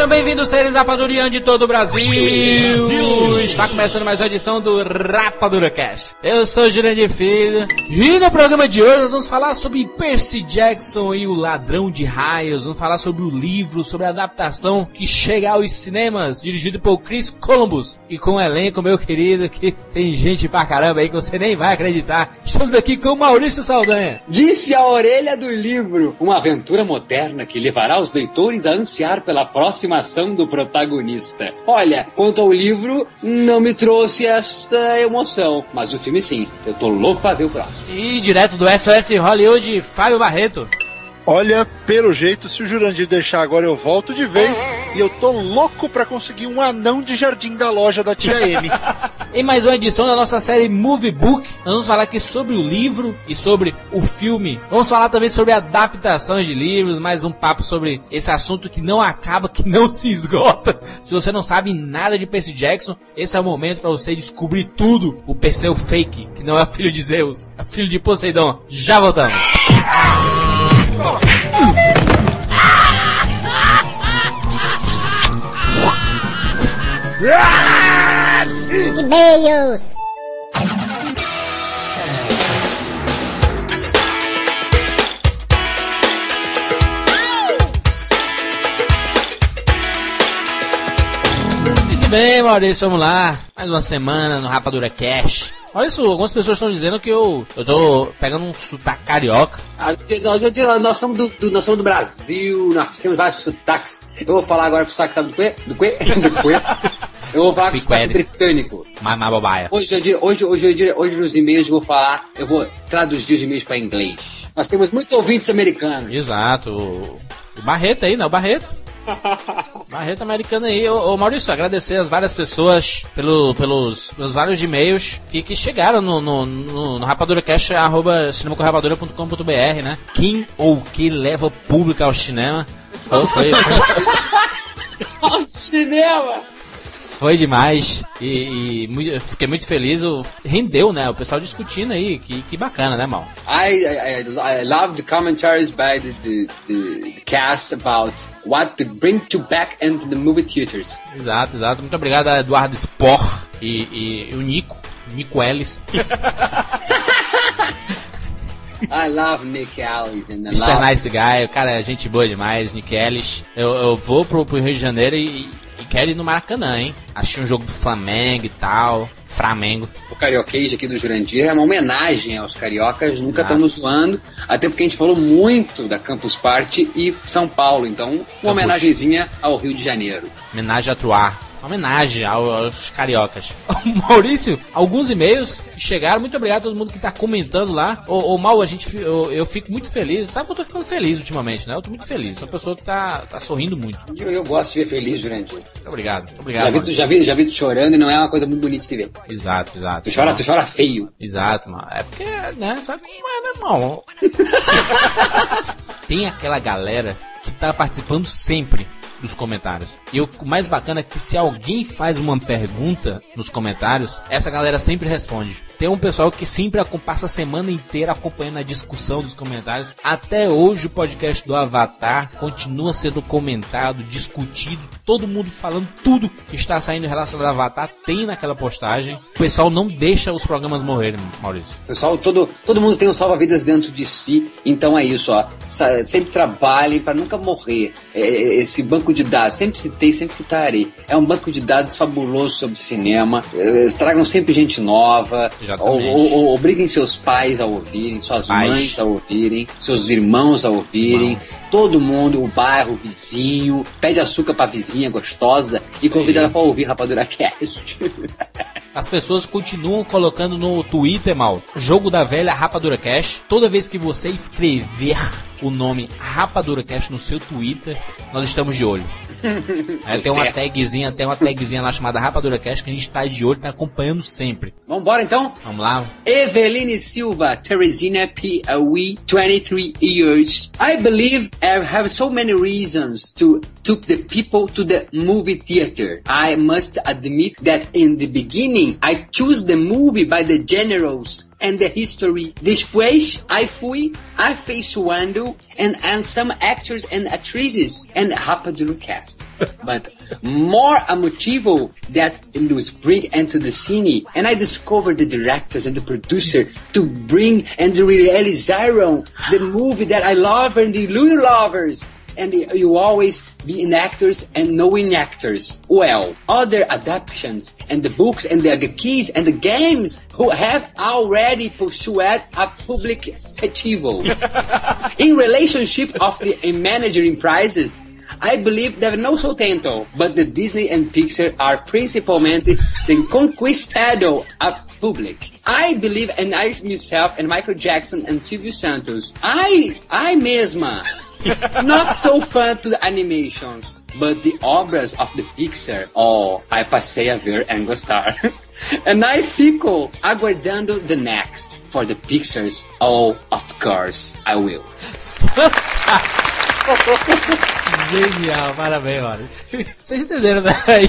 Sejam bem-vindos, seres Rapadurian de todo o Brasil. Está começando mais uma edição do Rapadura Cast. Eu sou o Jurandir Filho e no programa de hoje nós vamos falar sobre Percy Jackson e o Ladrão de Raios. Vamos falar sobre o livro, sobre a adaptação que chega aos cinemas, dirigido por Chris Columbus e com um elenco, meu querido, que tem gente pra caramba aí que você nem vai acreditar. Estamos aqui com o Maurício Saldanha. Disse a orelha do livro, uma aventura moderna que levará os leitores a ansiar pela próxima ação do protagonista. Olha, quanto ao livro, não me trouxe esta emoção, mas o filme sim. Eu tô louco pra ver o próximo. E direto do SOS Hollywood, Fábio Barreto. Olha, pelo jeito, se o Jurandir deixar agora eu volto de vez e eu tô louco pra conseguir um anão de jardim da loja da tia M. Em mais uma edição da nossa série Movie Book, nós vamos falar aqui sobre o livro e sobre o filme. Vamos falar também sobre adaptações de livros, mais um papo sobre esse assunto que não acaba, que não se esgota. Se você não sabe nada de Percy Jackson, esse é o momento para você descobrir tudo. O Perseu fake, que não é filho de Zeus, é filho de Poseidon. Já voltamos. E-mails. Muito bem, Maurício, vamos lá. Mais uma semana no Rapadura Cash. Maurício, algumas pessoas estão dizendo que eu, eu tô pegando um sotaque carioca. Ah, Nós, nós- nós somos do, do- nós somos do Brasil, nós temos vários sotaques. Eu vou falar agora com o sotaque, sabe do quê? Do quê? Do quê? Eu vou falar com o sotaque britânico. Mas bobaia. Hoje, hoje, hoje, di- hoje nos e-mails eu vou falar, eu vou traduzir os e-mails para inglês. Nós temos muitos ouvintes americanos. Exato. O Barreto aí, né? O Barreto. Barreto americano aí. Ô, ô, Maurício, agradecer as várias pessoas pelo, pelos, pelos vários e-mails que, que chegaram no, no, no, no rapaduracast, arroba cinemacorrapadura.com.br, né? Quem ou que leva público ao cinema. Foi, foi, foi, Cinema! Foi demais. E, e muito- fiquei muito feliz. O, rendeu, né? O pessoal discutindo aí. Que, que bacana, né, mal? I, I, I love the commentaries by the, the, the, cast about what to bring to back into the movie theaters. Exato, exato. Muito obrigado a Eduardo Spor e, e- o Nico, Nico Ellis. I love Nick Ellis and I Mr. love Nice Guy, o cara é gente boa demais, Nick Ellis. Eu, eu vou pro, pro Rio de Janeiro e quero ir no Maracanã, hein? Assistir um jogo do Flamengo e tal. Flamengo. o carioquês aqui do Jurandir. É uma homenagem aos cariocas, nunca Exato. estamos zoando. Até porque a gente falou muito da Campus Party e São Paulo. Então, uma homenagenzinha ao Rio de Janeiro. Homenagem a Truar. Homenagem ao- aos cariocas. Maurício, alguns e-mails chegaram. Muito obrigado a todo mundo que tá comentando lá. Ô, ô Mal, a gente, eu, eu fico muito feliz. Sabe que eu tô ficando feliz ultimamente, né? Eu tô muito feliz. Sou uma pessoa que tá, tá sorrindo muito. Eu, eu gosto de ver feliz, Jurandir. obrigado. Obrigado. Já vi, tu, já, vi, já vi tu chorando e não é uma coisa muito bonita de se ver. Exato, exato. Tu chora, tu chora feio. Exato, mano. É porque, né, sabe como é, né, irmão? Tem aquela galera que tá participando sempre dos comentários. E o mais bacana é que se alguém faz uma pergunta nos comentários, essa galera sempre responde. Tem um pessoal que sempre passa a semana inteira acompanhando a discussão dos comentários. Até hoje o podcast do Avatar continua sendo comentado, discutido, todo mundo falando tudo que está saindo relacionado ao Avatar tem naquela postagem. O pessoal não deixa os programas morrerem, Maurício. Pessoal, todo, todo mundo tem um salva-vidas dentro de si, então é isso, ó. Sempre trabalhe para nunca morrer. É, é, esse banco de dados, sempre citei, sempre citarei. É um banco de dados fabuloso sobre cinema. É, tragam sempre gente nova. Ou, ou- obriguem seus pais a ouvirem, suas Pais. mães a ouvirem, seus irmãos a ouvirem. Todo mundo, o bairro, o vizinho. Pede açúcar pra vizinha gostosa e convida aí. ela pra ouvir Rapadura Cast. As pessoas continuam colocando no Twitter, mal, jogo da velha Rapadura Cash. Toda vez que você escrever o nome Rapadura Cash no seu Twitter, nós estamos de olho. Aí tem uma tagzinha, tem uma tagzinha lá chamada Rapadura Cash que a gente tá de olho, tá acompanhando sempre. Vambora então? Vamos lá? Eveline Silva, Teresina P. Awi, 23 years. I believe I have so many reasons to took the people to the movie theater. I must admit that in the beginning I choose the movie by the generals and the history. Depois, I fui afeiçoando and, and some actors and actresses and Rapadura cast. but more a motivo that it was bring into the scene and I discovered the directors and the producer to bring and realizaram the movie that I love and the Lulu lovers and you always be in actors and knowing actors well. Other adaptations and the books and the keys and the games who have already pursued a public achievement. in relationship of the managing prizes, I believe that no so tanto, but the Disney and Pixar are principalmente the conquistado of public. I believe in I myself and Michael Jackson and Silvio Santos. I, I mesma Not so fun to the animations, but the obras of the Pixar, oh, I passei a ver and gostar. and I fico aguardando the next for the Pixars. Oh, of course, I will. Genial, parabéns, Wallace. Vocês entenderam daí?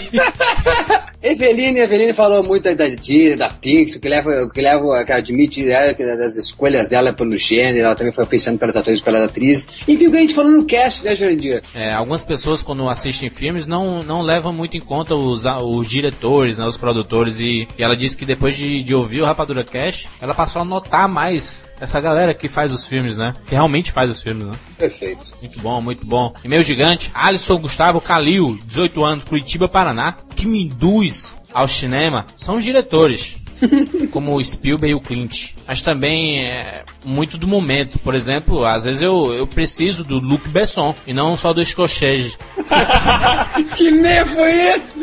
Eveline, Eveline falou muito da Disney, da Pixar, que leva, que leva, que admite né, que das escolhas dela pelo gênero, ela também foi oferecendo pelos atores e pelas atrizes. Enfim, o que a gente falou no cast, né, Jurandir? É, algumas pessoas quando assistem filmes não, não levam muito em conta os, os diretores, né, os produtores, e, e ela disse que depois de, de ouvir o Rapadura Cast, ela passou a notar mais essa galera que faz os filmes, né? Que realmente faz os filmes, né? Perfeito. Muito bom, muito bom. E meu gigante, Alisson Gustavo Calil, 18 anos, Curitiba, Paraná, que me induz ao cinema, são os diretores. como o Spielberg e o Clint. Mas também é muito do momento. Por exemplo, às vezes eu, eu preciso do Luc Besson e não só do Scorsese. que nem foi esse?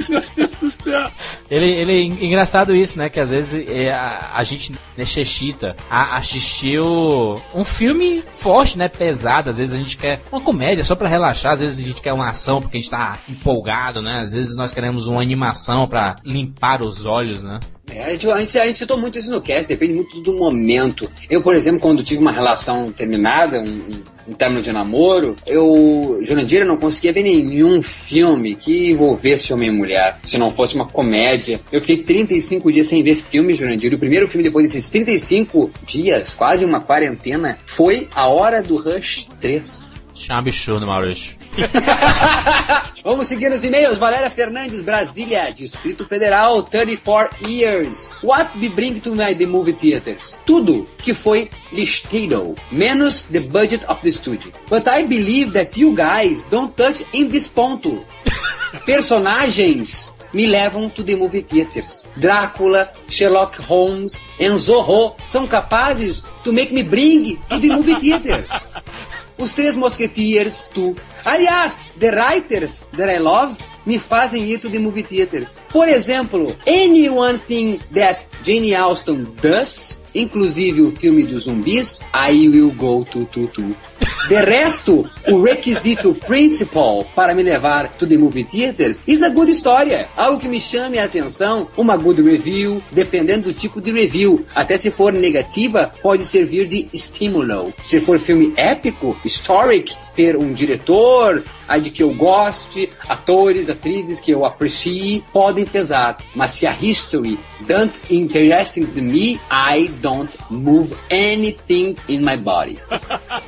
Ele, ele, engraçado isso, né? Que às vezes é, a, a gente necessita a, assistiu um filme forte, né? Pesado. Às vezes a gente quer uma comédia só para relaxar. Às vezes a gente quer uma ação porque a gente tá empolgado, né? Às vezes nós queremos uma animação para limpar os olhos, né? É, a, gente, a, gente, a gente citou muito isso no cast, depende muito do momento. Eu, por exemplo, quando tive uma relação terminada, um, um término de namoro, eu, Jurandir, não conseguia ver nenhum filme que envolvesse homem e mulher, se não fosse uma comédia. Eu fiquei 35 dias sem ver filme, Jurandir. O primeiro filme depois desses 35 dias, quase uma quarentena, foi A Hora do Rush 3. Chama absurdo, Maurício. Vamos seguir os e-mails. Valéria Fernandes, Brasília, Distrito Federal, 34 years. What we bring to my the movie theaters? Tudo que foi listeiro, menos the budget of the studio. But I believe that you guys don't touch in this ponto. Personagens me levam to the movie theaters. Drácula, Sherlock Holmes e Zorro são capazes to make me bring to the movie theater. Os Três Mosqueteers, tu. Aliás, The Writers That I Love me fazem ir the movie theaters. Por exemplo, Any One Thing That Jane Austen Does, inclusive o filme dos zumbis, I Will Go To To To. De resto, o requisito principal para me levar to the movie theaters is a good história. Algo que me chame a atenção, uma good review, dependendo do tipo de review. Até se for negativa, pode servir de estímulo. Se for filme épico, historic, ter um diretor, a de que eu goste, atores, atrizes que eu aprecie, podem pesar. Mas se a history don't interesting to me, I don't move anything in my body.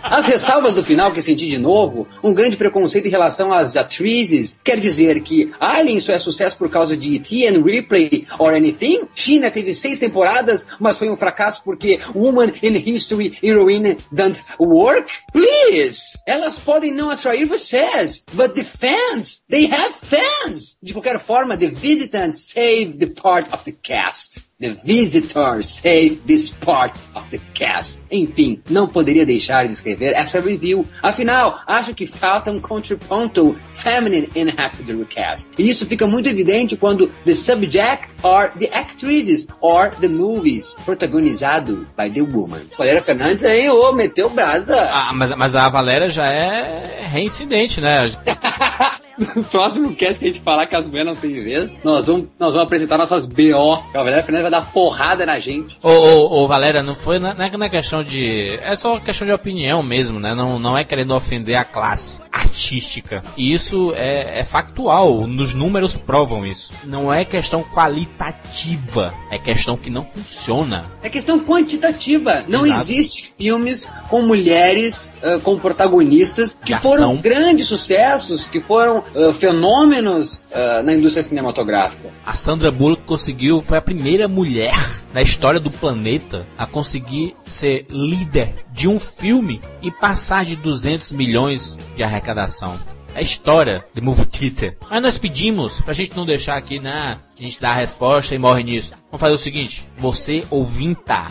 As ressalvas do final que senti de novo, um grande preconceito em relação às atrizes, quer dizer que Alien só é sucesso por causa de E.T. and Ripley or anything? China teve seis temporadas, mas foi um fracasso porque Woman in History Heroine don't work? Please! Elas podem não atrair vocês, but the fans, they have fans! De qualquer forma, the visitants save the part of the cast. The Visitor Save This Part of the Cast. Enfim, não poderia deixar de escrever essa review. Afinal, acho que falta um contraponto feminine in Happy the Cast. E isso fica muito evidente quando the subject are the actresses or the movies protagonizado by the woman. Valéria Fernandes aí, ô, meteu brasa. Ah, mas, mas a Valéria já é reincidente, né? no próximo cast que a gente falar que as mulheres não têm vez, nós vamos, nós vamos apresentar nossas BO. A Valéria Fernandes vai dar porrada na gente. Ô, ô, ô, Valéria, não foi, não é, não é questão de. É só questão de opinião mesmo, né? Não, não é querendo ofender a classe artística. E isso é, é factual, nos números provam isso. Não é questão qualitativa, é questão que não funciona. É questão quantitativa. Não Exato. existe filmes com mulheres ah, como protagonistas que foram grandes sucessos, que foram ah, fenômenos ah, na indústria cinematográfica. A Sandra Bullock conseguiu, foi a primeira mulher na história do planeta a conseguir ser líder de um filme e passar de 200 milhões de arrecadação. É a história de Movie Theater. Mas nós pedimos pra gente não deixar aqui, né? A gente dá a resposta e morre nisso. Vamos fazer o seguinte: você ouvinta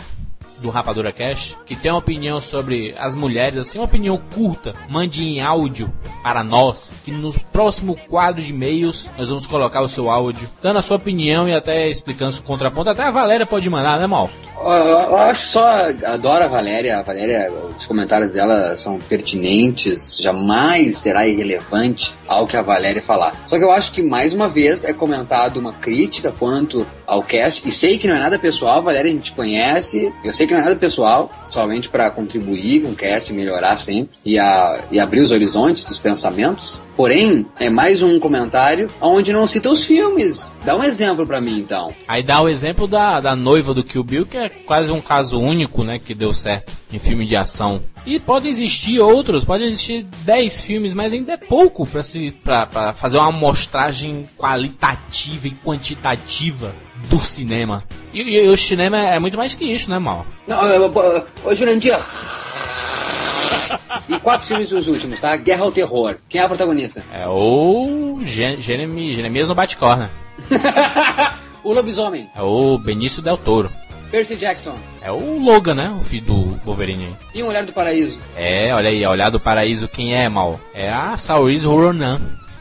do Rapadura Cash, que tem uma opinião sobre as mulheres, assim, uma opinião curta, mande em áudio para nós, que no próximo quadro de e-mails nós vamos colocar o seu áudio, dando a sua opinião e até explicando o contraponto. Até a Valéria pode mandar, né, Mal? Eu, eu acho só, adoro a Valéria. A Valéria, os comentários dela são pertinentes, jamais será irrelevante ao que a Valéria falar. Só que eu acho que mais uma vez é comentado uma crítica quanto ao cast, e sei que não é nada pessoal, Valéria a gente conhece, eu sei que não nada pessoal, somente para contribuir com o cast, melhorar sempre e, a, e abrir os horizontes dos pensamentos. Porém, é mais um comentário onde não cita os filmes. Dá um exemplo para mim então. Aí dá o exemplo da, da noiva do Kill Bill, que é quase um caso único, né, que deu certo em filme de ação. E podem existir outros, podem existir 10 filmes, mas ainda é pouco para se pra fazer uma amostragem qualitativa e quantitativa do cinema. E, e o cinema é muito mais que isso, né, Mal? Não, ô Jurandir. E quatro filmes os últimos, tá? Guerra ao Terror. Quem é o protagonista? É o Jeremias no Bate-Corna. o Lobisomem. É o Benício Del Toro. Percy Jackson. É o Logan, né? O filho do Wolverine aí. E Um Olhar do Paraíso. É, olha aí, Olhar do Paraíso, quem é, Mal? É a Saoirse Ronan.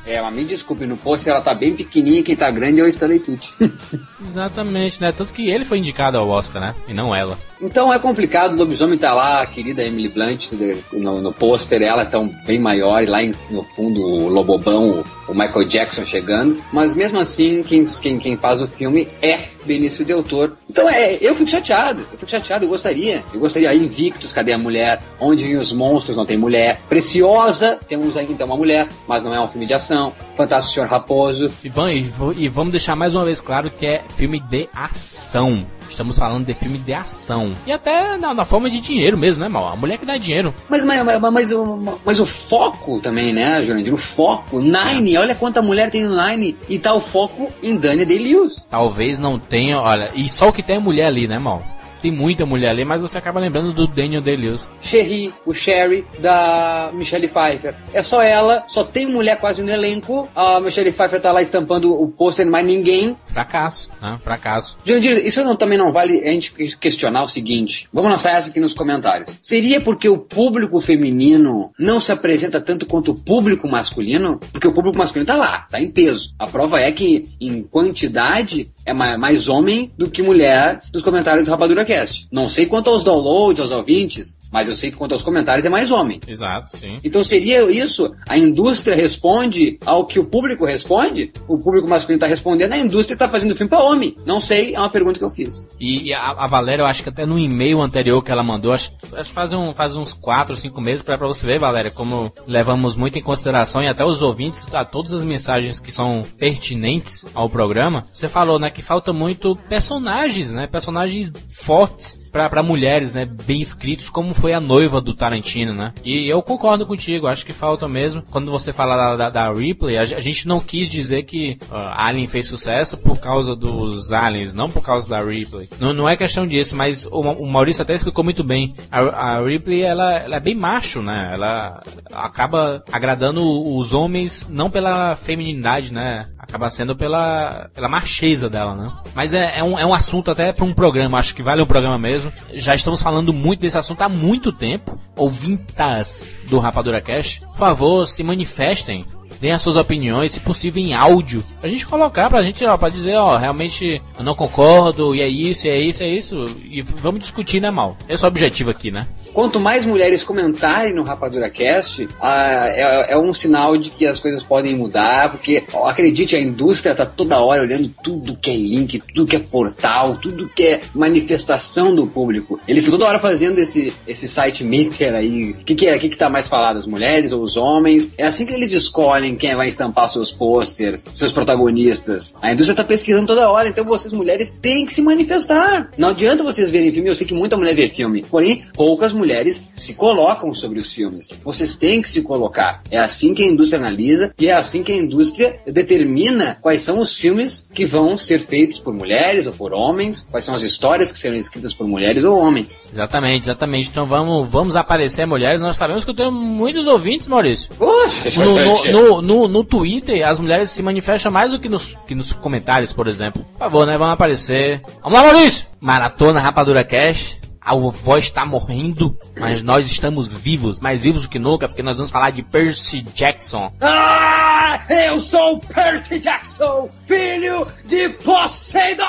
É, mas me desculpe, no pôster ela tá bem pequenininha, quem tá grande é o Stanley Tucci. Exatamente, né? Tanto que ele foi indicado ao Oscar, né? E não ela. então é complicado, o lobisomem tá lá, a querida Emily Blunt no, no pôster, ela é tão bem maior, e lá em- no fundo o Lobobão, o, o Michael Jackson chegando. Mas mesmo assim, quem, quem, quem faz o filme é Benício Del Toro. Então é, eu fico chateado, eu fico chateado, eu gostaria. Eu gostaria, Invictus, cadê a mulher? Onde vêm os monstros, não tem mulher. Preciosa, temos ainda uma mulher, mas não é um filme de ação. Fantástico Senhor Raposo, vam- e e vamos deixar mais uma vez claro que é filme de ação. Estamos falando de filme de ação. E até na, na forma de dinheiro mesmo, né, Mal? A mulher que dá dinheiro. Mas, mas, mas, mas o, mas o foco também, né, Jurandir? O foco, Nine, olha quanta mulher tem no Nine e tá o foco em Dania Day-Lewis. Talvez não tenha, olha, e só o que tem é mulher ali, né, Mal? Tem muita mulher ali, mas você acaba lembrando do Daniel Day-Lewis. Sherry, o Sherry da Michelle Pfeiffer. É só ela, só tem mulher quase no elenco. A Michelle Pfeiffer tá lá estampando o pôster, mais ninguém. Fracasso, né? Fracasso. Jurandir, isso não, também não vale a gente questionar o seguinte. Vamos lançar essa aqui nos comentários. Seria porque o público feminino não se apresenta tanto quanto o público masculino? Porque o público masculino tá lá, tá em peso. A prova é que, em quantidade, é ma- mais homem do que mulher nos comentários do Rapadura Cast. Não sei quanto aos downloads, aos ouvintes, mas eu sei que quanto aos comentários é mais homem. Exato, sim. Então seria isso? A indústria responde ao que o público responde? O público masculino está respondendo, a indústria está fazendo filme para homem. Não sei, é uma pergunta que eu fiz. E, e a, a Valéria, eu acho que até no e-mail anterior que ela mandou, acho, que faz, um, faz uns 4 ou 5 meses, pra você ver, Valéria, como levamos muito em consideração e até os ouvintes, a todas as mensagens que são pertinentes ao programa. Você falou, né, que falta muito personagens, né, personagens fortes pra mulheres, né, bem escritos, como foi a noiva do Tarantino, né. E eu concordo contigo, acho que falta mesmo. Quando você fala da, da, da Ripley, a, a gente não quis dizer que ah, Alien fez sucesso por causa dos aliens, não por causa da Ripley. Não, não é questão disso, mas o, o Maurício até explicou muito bem. A, a Ripley, ela, ela é bem macho, né? Ela acaba agradando os homens não pela feminilidade, né? Acaba sendo pela, pela macheza dela, né? Mas é, é, um, é um assunto até para um programa, acho que vale um programa mesmo. Já estamos falando muito desse assunto há muito tempo. Ouvintas do Rapadura Cash, por favor, se manifestem. Deem as suas opiniões, se possível em áudio, pra gente colocar pra gente, ó, pra dizer, ó, realmente eu não concordo, e é isso, e é isso, é isso, e vamos discutir, né, mal? Esse é o objetivo aqui, né? Quanto mais mulheres comentarem no Rapadura Cast, ah, é, é, um sinal de que as coisas podem mudar, porque, ó, acredite, a indústria tá toda hora olhando tudo que é link, tudo que é portal, tudo que é manifestação do público. Eles estão toda hora fazendo esse, esse site meter aí. O que, que é? O que, que tá mais falado, as mulheres ou os homens? É assim que eles escolhem quem vai estampar seus posters, seus protagonistas. A indústria tá pesquisando toda hora, então vocês mulheres têm que se manifestar. Não adianta vocês verem filme, eu sei que muita mulher vê filme, porém poucas mulheres se colocam sobre os filmes. Vocês têm que se colocar. É assim que a indústria analisa e é assim que a indústria determina quais são os filmes que vão ser feitos por mulheres ou por homens, quais são as histórias que serão escritas por mulheres ou homens. Exatamente, exatamente. Então vamos, vamos aparecer mulheres. Nós sabemos que eu tenho muitos ouvintes, Maurício. Poxa, no, no, no, no, no Twitter, as mulheres se manifestam mais do que nos, que nos comentários, por exemplo. Por favor, né? Vamos aparecer. Vamos lá, Maurício! Maratona Rapadura Cash. A voz está morrendo, mas nós estamos vivos, mais vivos do que nunca, porque nós vamos falar de Percy Jackson. Ah, eu sou Percy Jackson, filho de Poseidon!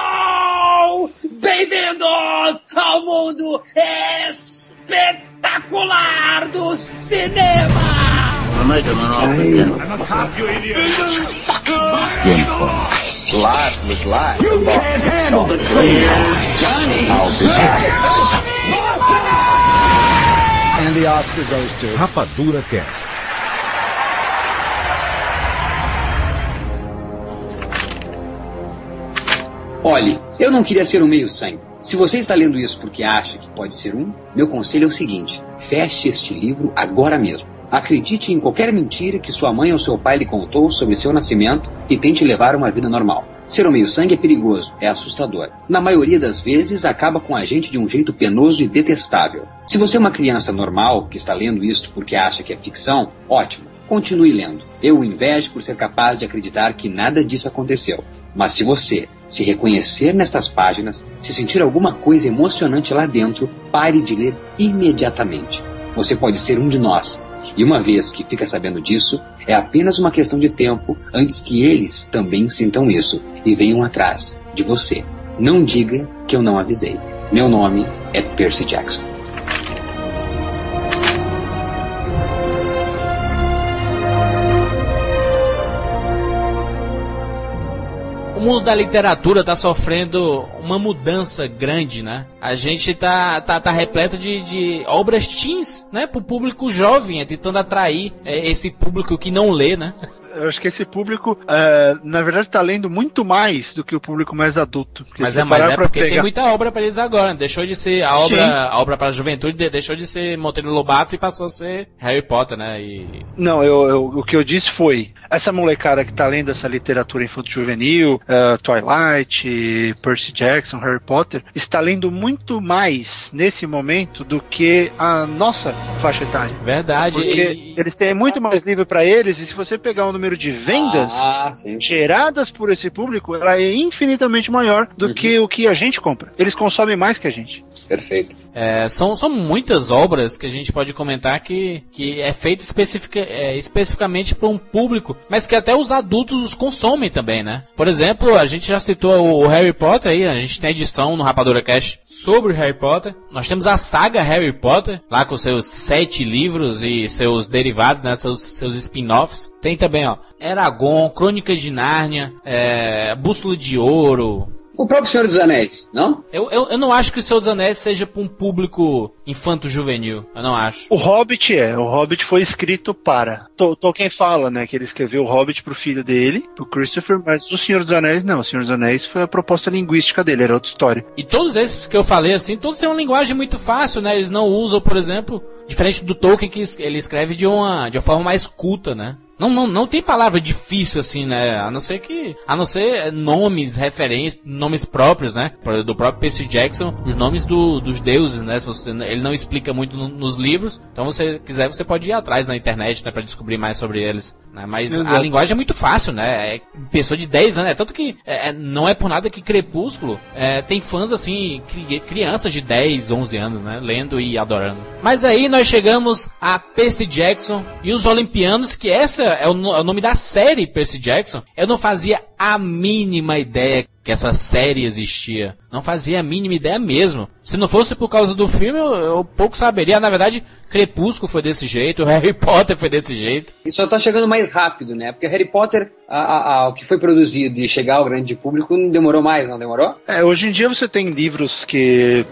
Bem-vindos ao mundo espetacular do cinema! James Bond. Life was life. You can't handle the truth. Johnny. I'll be back. And the Oscar goes to Rapadura Cast. Olhe, eu não queria ser um meio-sangue. Se você está lendo isso porque acha que pode ser um, meu conselho é o seguinte: feche este livro agora mesmo. Acredite em qualquer mentira que sua mãe ou seu pai lhe contou sobre seu nascimento e tente levar uma vida normal. Ser um meio-sangue é perigoso, é assustador. Na maioria das vezes, acaba com a gente de um jeito penoso e detestável. Se você é uma criança normal que está lendo isto porque acha que é ficção, ótimo, continue lendo. Eu o invejo por ser capaz de acreditar que nada disso aconteceu. Mas se você se reconhecer nestas páginas, se sentir alguma coisa emocionante lá dentro, pare de ler imediatamente. Você pode ser um de nós. E uma vez que fica sabendo disso, é apenas uma questão de tempo antes que eles também sintam isso e venham atrás de você. Não diga que eu não avisei. Meu nome é Percy Jackson. O mundo da literatura tá sofrendo uma mudança grande, né? A gente tá, tá, tá repleto de, de obras teens, né? Pro público jovem, é tentando atrair é, esse público que não lê, né? Eu acho que esse público, é, na verdade, tá lendo muito mais do que o público mais adulto. Mas é, mas é porque tem pegar- muita obra pra eles agora. Deixou de ser a obra, a obra para a juventude, de- deixou de ser Monteiro Lobato e passou a ser Harry Potter, né? E Não, eu, eu- o que eu disse foi: essa molecada que tá lendo essa literatura infanto-juvenil, eh, Twilight, Percy Jackson, Harry Potter, está lendo muito mais nesse momento do que a nossa faixa etária. verdade. Porque e- eles têm muito mais livro para eles, e se você pegar o número de vendas Ah, sim. geradas por esse público, ela é infinitamente maior do Uhum. que o que a gente compra. Eles consomem mais que a gente. Perfeito. É, são, são muitas obras que a gente pode comentar que, que é feita especifica, é, especificamente para um público, mas que até os adultos os consomem também, né? Por exemplo, a gente já citou o, o Harry Potter aí, a gente tem edição no Rapadura Cash sobre Harry Potter. Nós temos a saga Harry Potter, lá com seus sete livros e seus derivados, né? Seus, seus spin-offs. Tem também, ó, Eragon, Crônicas de Nárnia, é, Bússola de Ouro, O próprio Senhor dos Anéis, não? eu, eu, eu não acho que o Senhor dos Anéis seja para um público infanto-juvenil. Eu não acho. O Hobbit é, o Hobbit foi escrito para. To- Tolkien fala, né, que ele escreveu o Hobbit pro filho dele, pro Christopher, mas o Senhor dos Anéis não. O Senhor dos Anéis foi a proposta linguística dele, era outra história. E todos esses que eu falei, assim, todos têm uma linguagem muito fácil, né? Eles não usam, por exemplo, diferente do Tolkien, que ele escreve de uma, de uma forma mais culta, né? Não, não, não tem palavra difícil assim, né? A não ser que. A não ser nomes, referências, nomes próprios, né? Do próprio Percy Jackson, os nomes do- dos deuses, né? Você- ele não explica muito no- nos livros. Então, se você quiser, você pode ir atrás na internet, né? Pra descobrir mais sobre eles. Né? Mas a Exato. linguagem é muito fácil, né? É pessoa de 10 anos, é tanto que é, é, não é por nada que Crepúsculo é, tem fãs assim, cri- crianças de 10, 11 anos, né? Lendo e adorando. Mas aí nós chegamos a Percy Jackson e os Olimpianos, que essa é o, é o nome da série Percy Jackson. Eu não fazia a mínima ideia que essa série existia. Não fazia a mínima ideia mesmo. Se não fosse por causa do filme, eu, eu pouco saberia. Na verdade, Crepúsculo foi desse jeito, Harry Potter foi desse jeito. E só tá chegando mais rápido, né? Porque Harry Potter, a- a- a- o que foi produzido e chegar ao grande público, não demorou mais, não demorou? É, hoje em dia você tem livros que,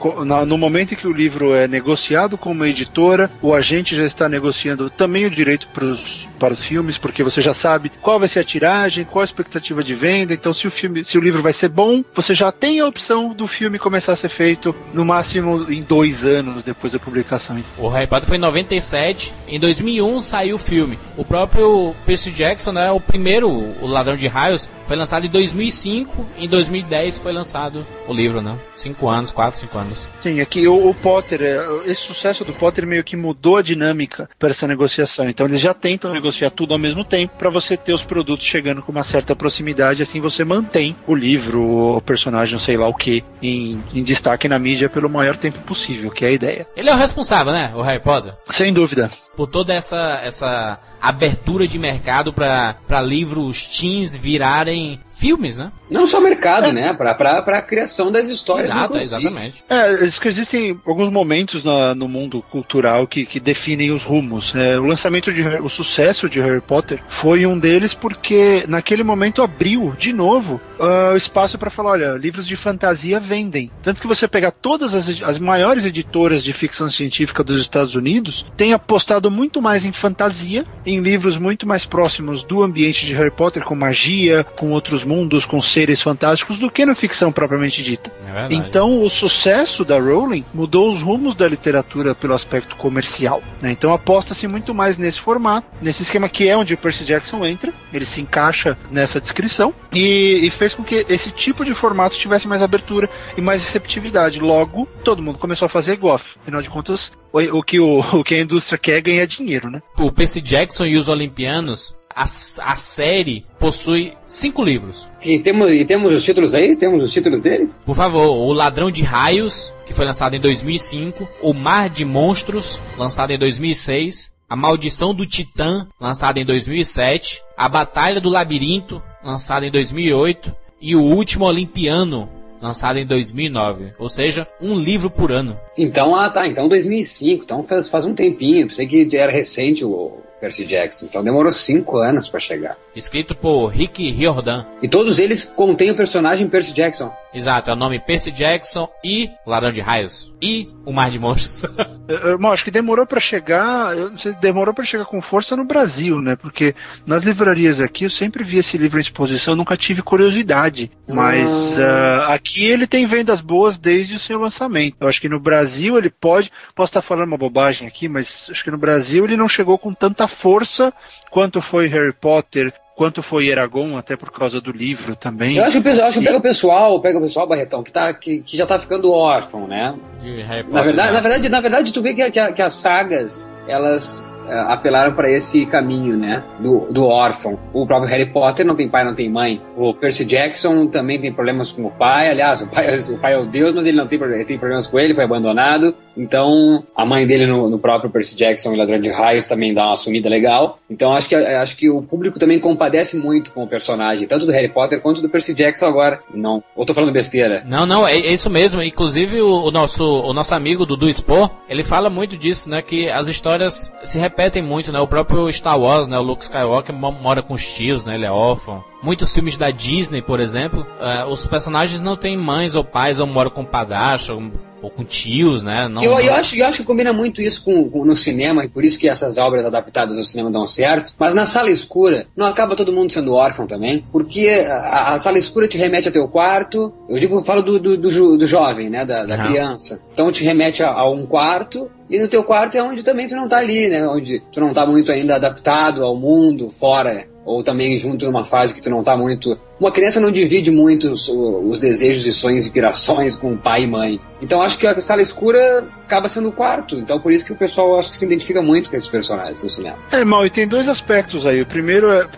no momento em que o livro é negociado com uma editora, o agente já está negociando também o direito pros, para os filmes, porque você já sabe qual vai ser a tiragem, qual a expectativa de venda. Então, se o filme, se o livro vai ser bom, você já tem a opção do filme começar a ser feito no máximo em dois anos depois da publicação. O Harry Potter foi em 97, em 2001 saiu o filme. O próprio Percy Jackson, né, o primeiro, o Ladrão de Raios, foi lançado em 2005, em 2010 foi lançado o livro, né? Cinco anos, quatro, cinco anos. Sim, aqui o, o Potter, é, esse sucesso do Potter meio que mudou a dinâmica para essa negociação. Então eles já tentam negociar tudo ao mesmo tempo para você ter os produtos chegando com uma certa proximidade, assim você mantém o livro, o personagem, não sei lá o que, em, em destaque na mídia pelo maior tempo possível, que é a ideia. Ele é o responsável, né, o Harry Potter? Sem dúvida. Por toda essa, essa abertura de mercado para livros teens virarem filmes, né? Não só mercado, né? Pra, pra, pra criação das histórias. Exato, inclusive. exatamente. É, existem alguns momentos na- no mundo cultural que, que definem os rumos. É, o lançamento de o sucesso de Harry Potter foi um deles porque naquele momento abriu de novo ah, o espaço para falar, olha, livros de fantasia vendem. Tanto que você pegar todas as, as maiores editoras de ficção científica dos Estados Unidos têm apostado muito mais em fantasia, em livros muito mais próximos do ambiente de Harry Potter, com magia, com outros mundos, com seres fantásticos, do que na ficção propriamente dita. É. Então, o sucesso da Rowling mudou os rumos da literatura pelo aspecto comercial. né? Então, aposta-se muito mais nesse formato, nesse esquema que é onde o Percy Jackson entra. Ele se encaixa nessa descrição e, e fez com que esse tipo de formato tivesse mais abertura e mais receptividade. Logo, todo mundo começou a fazer igual. Afinal de contas, o, o que, o, o que a indústria quer é ganhar dinheiro, né? O Percy Jackson e os Olimpianos, a, a série possui cinco livros. E temos, e temos os títulos aí? Temos os títulos deles? Por favor, O Ladrão de Raios, que foi lançado em 2005, O Mar de Monstros, lançado em 2006, A Maldição do Titã, lançado em 2007, A Batalha do Labirinto, lançado em 2008, e O Último Olimpiano, lançado em 2009. Ou seja, um livro por ano. Então, ah tá, então 2005, então faz, faz um tempinho, pensei que era recente o Percy Jackson, então demorou cinco anos pra chegar. Escrito por Rick Riordan. E todos eles contêm o personagem Percy Jackson. Exato, é o nome Percy Jackson e O Ladrão de Raios. E O Mar de Monstros. Eu, eu acho que demorou para chegar, eu não sei, demorou para chegar com força no Brasil, né? Porque nas livrarias aqui eu sempre vi esse livro em exposição, nunca tive curiosidade. Mas ah, aqui ele tem vendas boas desde o seu lançamento. Eu acho que no Brasil ele pode, posso estar falando uma bobagem aqui, mas acho que no Brasil ele não chegou com tanta força quanto foi Harry Potter, quanto foi Eragon, até por causa do livro também. Eu acho, pessoal- acho que pega o pessoal, pega o pessoal, Barretão, que, tá, que, que já tá ficando órfão, né? De Harry Potter. Na verdade, já. na verdade, na verdade, tu vê que, que, que as sagas, elas apelaram para esse caminho, né? Do, do órfão. O próprio Harry Potter não tem pai, não tem mãe. O Percy Jackson também tem problemas com o pai. Aliás, o pai, o pai é o Deus, mas ele não tem, ele tem problemas com ele, foi abandonado. Então, a mãe dele no, no próprio Percy Jackson e Ladrão de Raios também dá uma sumida legal. Então, acho que, acho que o público também compadece muito com o personagem, tanto do Harry Potter quanto do Percy Jackson agora. Não, ou tô falando besteira? Não, não, é, é isso mesmo. Inclusive o, o nosso, o nosso amigo Dudu Spor, ele fala muito disso, né? Que as histórias se repetem muito, né? O próprio Star Wars, né? O Luke Skywalker mo- mora com os tios, né? Ele é órfão. Muitos filmes da Disney, por exemplo, eh, os personagens não têm mães ou pais ou moram com padrasto ou, com tios, né? Não, eu, não- eu, acho, eu acho que combina muito isso com, com- no cinema, e por isso que essas obras adaptadas ao cinema dão certo. Mas na sala escura, não acaba todo mundo sendo órfão também? Porque a, a sala escura te remete ao teu quarto. Eu digo, eu falo do, do, do, jo- do jovem, né? Da, da criança. Então te remete a, a um quarto. E no teu quarto é onde também tu não tá ali, né? Onde tu não tá muito ainda adaptado ao mundo fora. Ou também junto numa fase que tu não tá muito. Uma criança não divide muito os, os desejos e sonhos e pirações com pai e mãe. Então acho que a sala escura acaba sendo o quarto. Então por isso que o pessoal acho que se identifica muito com esses personagens no cinema. É, mal, e tem dois aspectos aí. O primeiro é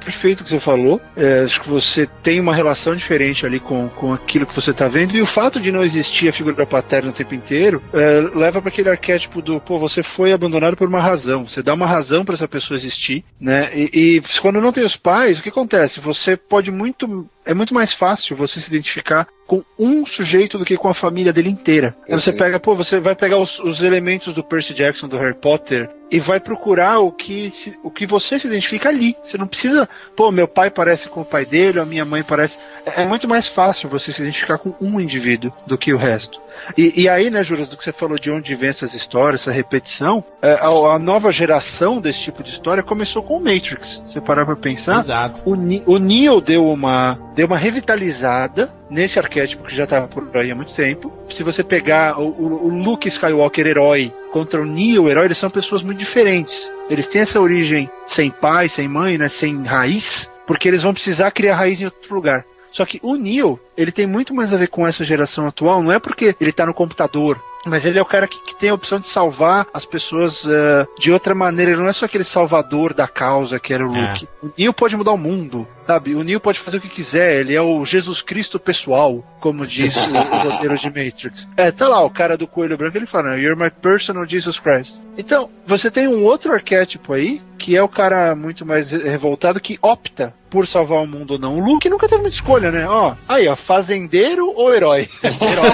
perfeito que você falou. É, acho que você tem uma relação diferente ali com, com aquilo que você está vendo. E o fato de não existir a figura paterna o tempo inteiro é, leva para aquele arquétipo do, pô, você foi abandonado por uma razão. Você dá uma razão para essa pessoa existir, né? E, e quando não tem os pais, o que acontece? Você pode muito é muito mais fácil você se identificar com um sujeito do que com a família dele inteira. Aí você pega, pô, você vai pegar os, os, elementos do Percy Jackson, do Harry Potter, e vai procurar o que, se, o que você se identifica ali. Você não precisa, pô, meu pai parece com o pai dele, a minha mãe parece. É, é muito mais fácil você se identificar com um indivíduo do que o resto. E, e, aí, né, Juras, do que você falou de onde vem essas histórias, essa repetição, é, a, a, nova geração desse tipo de história começou com o Matrix. Você parar pra pensar, Exato. O, o Neo deu uma, deu uma revitalizada nesse arquétipo que já estava por aí há muito tempo. Se você pegar o, o, o Luke Skywalker herói contra o Neo herói, eles são pessoas muito diferentes. Eles têm essa origem sem pai, sem mãe, né, sem raiz, porque eles vão precisar criar raiz em outro lugar. Só que o Neo, ele tem muito mais a ver com essa geração atual, não é porque ele tá no computador, mas ele é o cara que, que, tem a opção de salvar as pessoas uh, de outra maneira. Ele não é só aquele salvador da causa que era o é. Luke. É. O Neo pode mudar o mundo, sabe? O Neo pode fazer o que quiser. Ele é o Jesus Cristo pessoal, como diz o, o roteiro de Matrix. É, tá lá o cara do coelho branco. Ele fala, You're my personal Jesus Christ. Então, você tem um outro arquétipo aí, que é o cara muito mais revoltado que opta por salvar o mundo ou não. O Luke nunca teve muita escolha, né? Ó, aí, ó, fazendeiro ou herói? herói.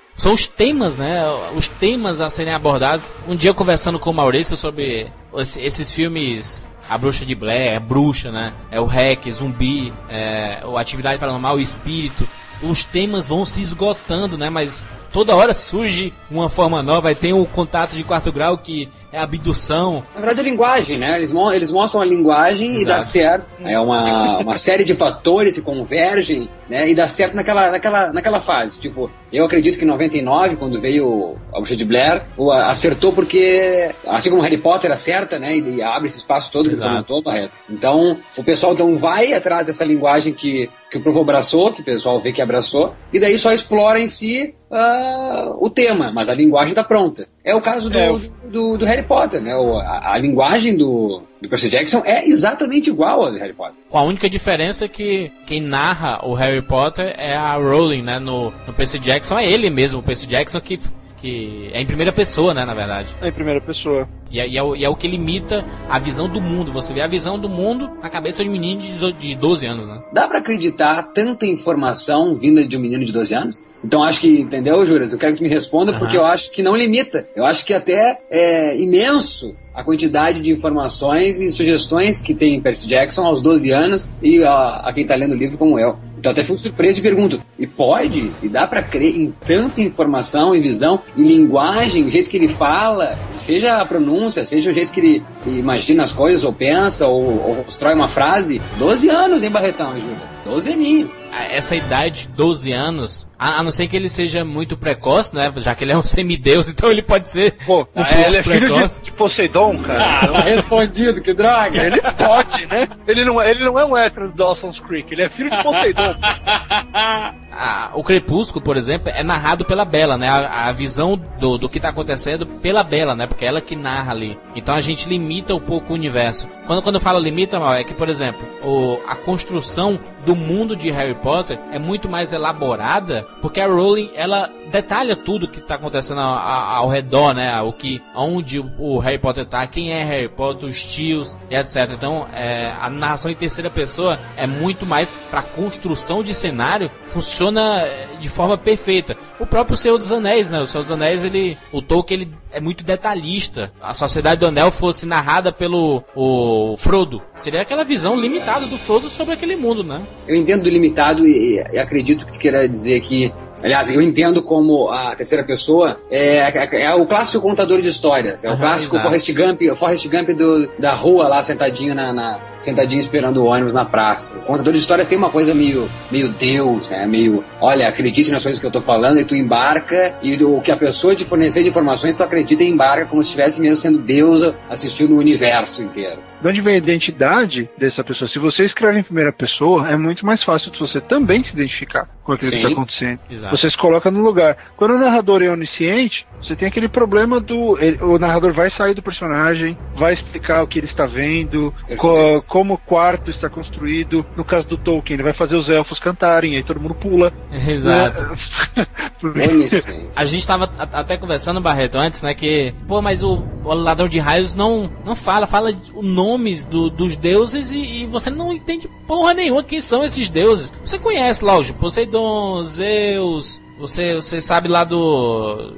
São os temas, né? Os temas a serem abordados. Um dia conversando com o Maurício sobre esses filmes a Bruxa de Blair, é Bruxa, né? É o Hack, Zumbi, é, o Atividade Paranormal, o Espírito. Os temas vão se esgotando, né? Mas toda hora surge uma forma nova, aí tem o contato de quarto grau que é abdução. Na verdade, a linguagem, né? Eles, mo eles mostram a linguagem Exato. e dá certo. É uma, uma série de fatores que convergem, né? E dá certo naquela, naquela, naquela fase. Tipo, eu acredito que em 99, quando veio a Bruxa de Blair, acertou porque, assim como Harry Potter acerta, né? E, e abre esse espaço todo Exato. que comentou, Barreto. Então, o pessoal então vai atrás dessa linguagem que, que o povo abraçou, que o pessoal vê que abraçou, e daí só explora em si uh, o tema, mas a linguagem está pronta. É o caso do, é, do, do, Harry Potter, né? O, a, a, linguagem do, do Percy Jackson é exatamente igual ao do Harry Potter. Com a única diferença é que quem narra o Harry Potter é a Rowling, né? No, no Percy Jackson é ele mesmo, o Percy Jackson que que é em primeira pessoa, né, na verdade. É em primeira pessoa. E é, e, é o, e é, o, que limita a visão do mundo. Você vê a visão do mundo na cabeça de um menino de, de 12 anos, né? Dá para acreditar tanta informação vinda de um menino de 12 anos? Então acho que, entendeu, Juras? Eu quero que tu me responda uhum. porque eu acho que não limita. Eu acho que até é imenso a quantidade de informações e sugestões que tem Percy Jackson aos 12 anos e a, a quem está lendo o livro como eu. Então até fui surpreso e pergunto, e pode? E dá para crer em tanta informação e visão e linguagem, o jeito que ele fala, seja a pronúncia, seja o jeito que ele imagina as coisas ou pensa ou, ou constrói uma frase? 12 anos, hein, Barretão, Júlia? 12 aninhos essa idade, 12 anos, a, a, não ser que ele seja muito precoce, né? Já que ele é um semideus, então ele pode ser. Pô, um é, ele é precoce. filho de, de Poseidon, cara. Ah, tá respondido, que droga! Ele pode, né? Ele não, é, ele não é um hétero do Dawson's Creek, ele é filho de Poseidon. Ah, o Crepúsculo, por exemplo, é narrado pela Bela, né? A, a visão do, do que está acontecendo pela Bela, né? Porque é ela que narra ali. Então a gente limita um pouco o universo. Quando, quando eu falo limita, é que, por exemplo, o, a construção do mundo de Harry Potter é muito mais elaborada, porque a Rowling ela detalha tudo que está acontecendo ao, ao, redor, né? O que, onde o Harry Potter tá, quem é Harry Potter, os tios e etc. Então, é, a narração em terceira pessoa é muito mais para construção de cenário, funciona é, de forma perfeita. O próprio Senhor dos Anéis, né? O Senhor dos Anéis, ele, o Tolkien ele é muito detalhista. A Sociedade do Anel fosse narrada pelo o Frodo, seria aquela visão limitada do Frodo sobre aquele mundo, né? Eu entendo do limitado e, e acredito que tu queira dizer que Aliás, eu entendo como a terceira pessoa é, é, é o clássico contador de histórias. É o uhum, clássico exato. Forrest Gump, Forrest Gump do, da rua lá sentadinho na, na, sentadinho esperando o ônibus na praça. O contador de histórias tem uma coisa meio, meio Deus, né? Meio, olha, acredite nas coisas que eu tô falando e tu embarca e o que a pessoa te fornecer de informações tu acredita e embarca como se estivesse mesmo sendo Deus assistindo o universo inteiro. De onde vem a identidade dessa pessoa? Se você escreve em primeira pessoa, é muito mais fácil de você também se identificar com aquilo que Sim. está acontecendo. Exato. Você se coloca no lugar. Quando o narrador é onisciente, você tem aquele problema do. ele- o narrador vai sair do personagem, vai explicar o que ele está vendo, co- Perfeito. Como o quarto está construído. No caso do Tolkien, ele vai fazer os elfos cantarem, aí todo mundo pula. Exato. Onisciente. A gente tava a- até conversando, Barreto, antes, né? Que, pô, mas o, o ladrão de raios não, não fala, fala os nomes do- dos deuses e, e você não entende porra nenhuma quem são esses deuses. Você conhece, lógico, Poseidon, Zeus, você, você sabe lá do.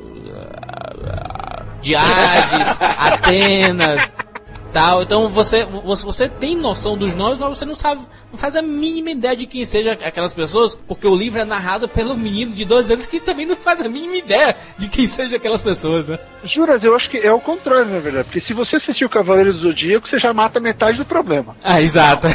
de Hades, Atenas. Tal. Então você, você, tem noção dos nomes, mas você não sabe, não faz a mínima ideia de quem seja aquelas pessoas, porque o livro é narrado pelo menino de 12 anos que também não faz a mínima ideia de quem seja aquelas pessoas, né? Juras, eu acho que é o contrário, na verdade. Porque se você assistir o Cavaleiro do Zodíaco, você já mata metade do problema. Ah, exato.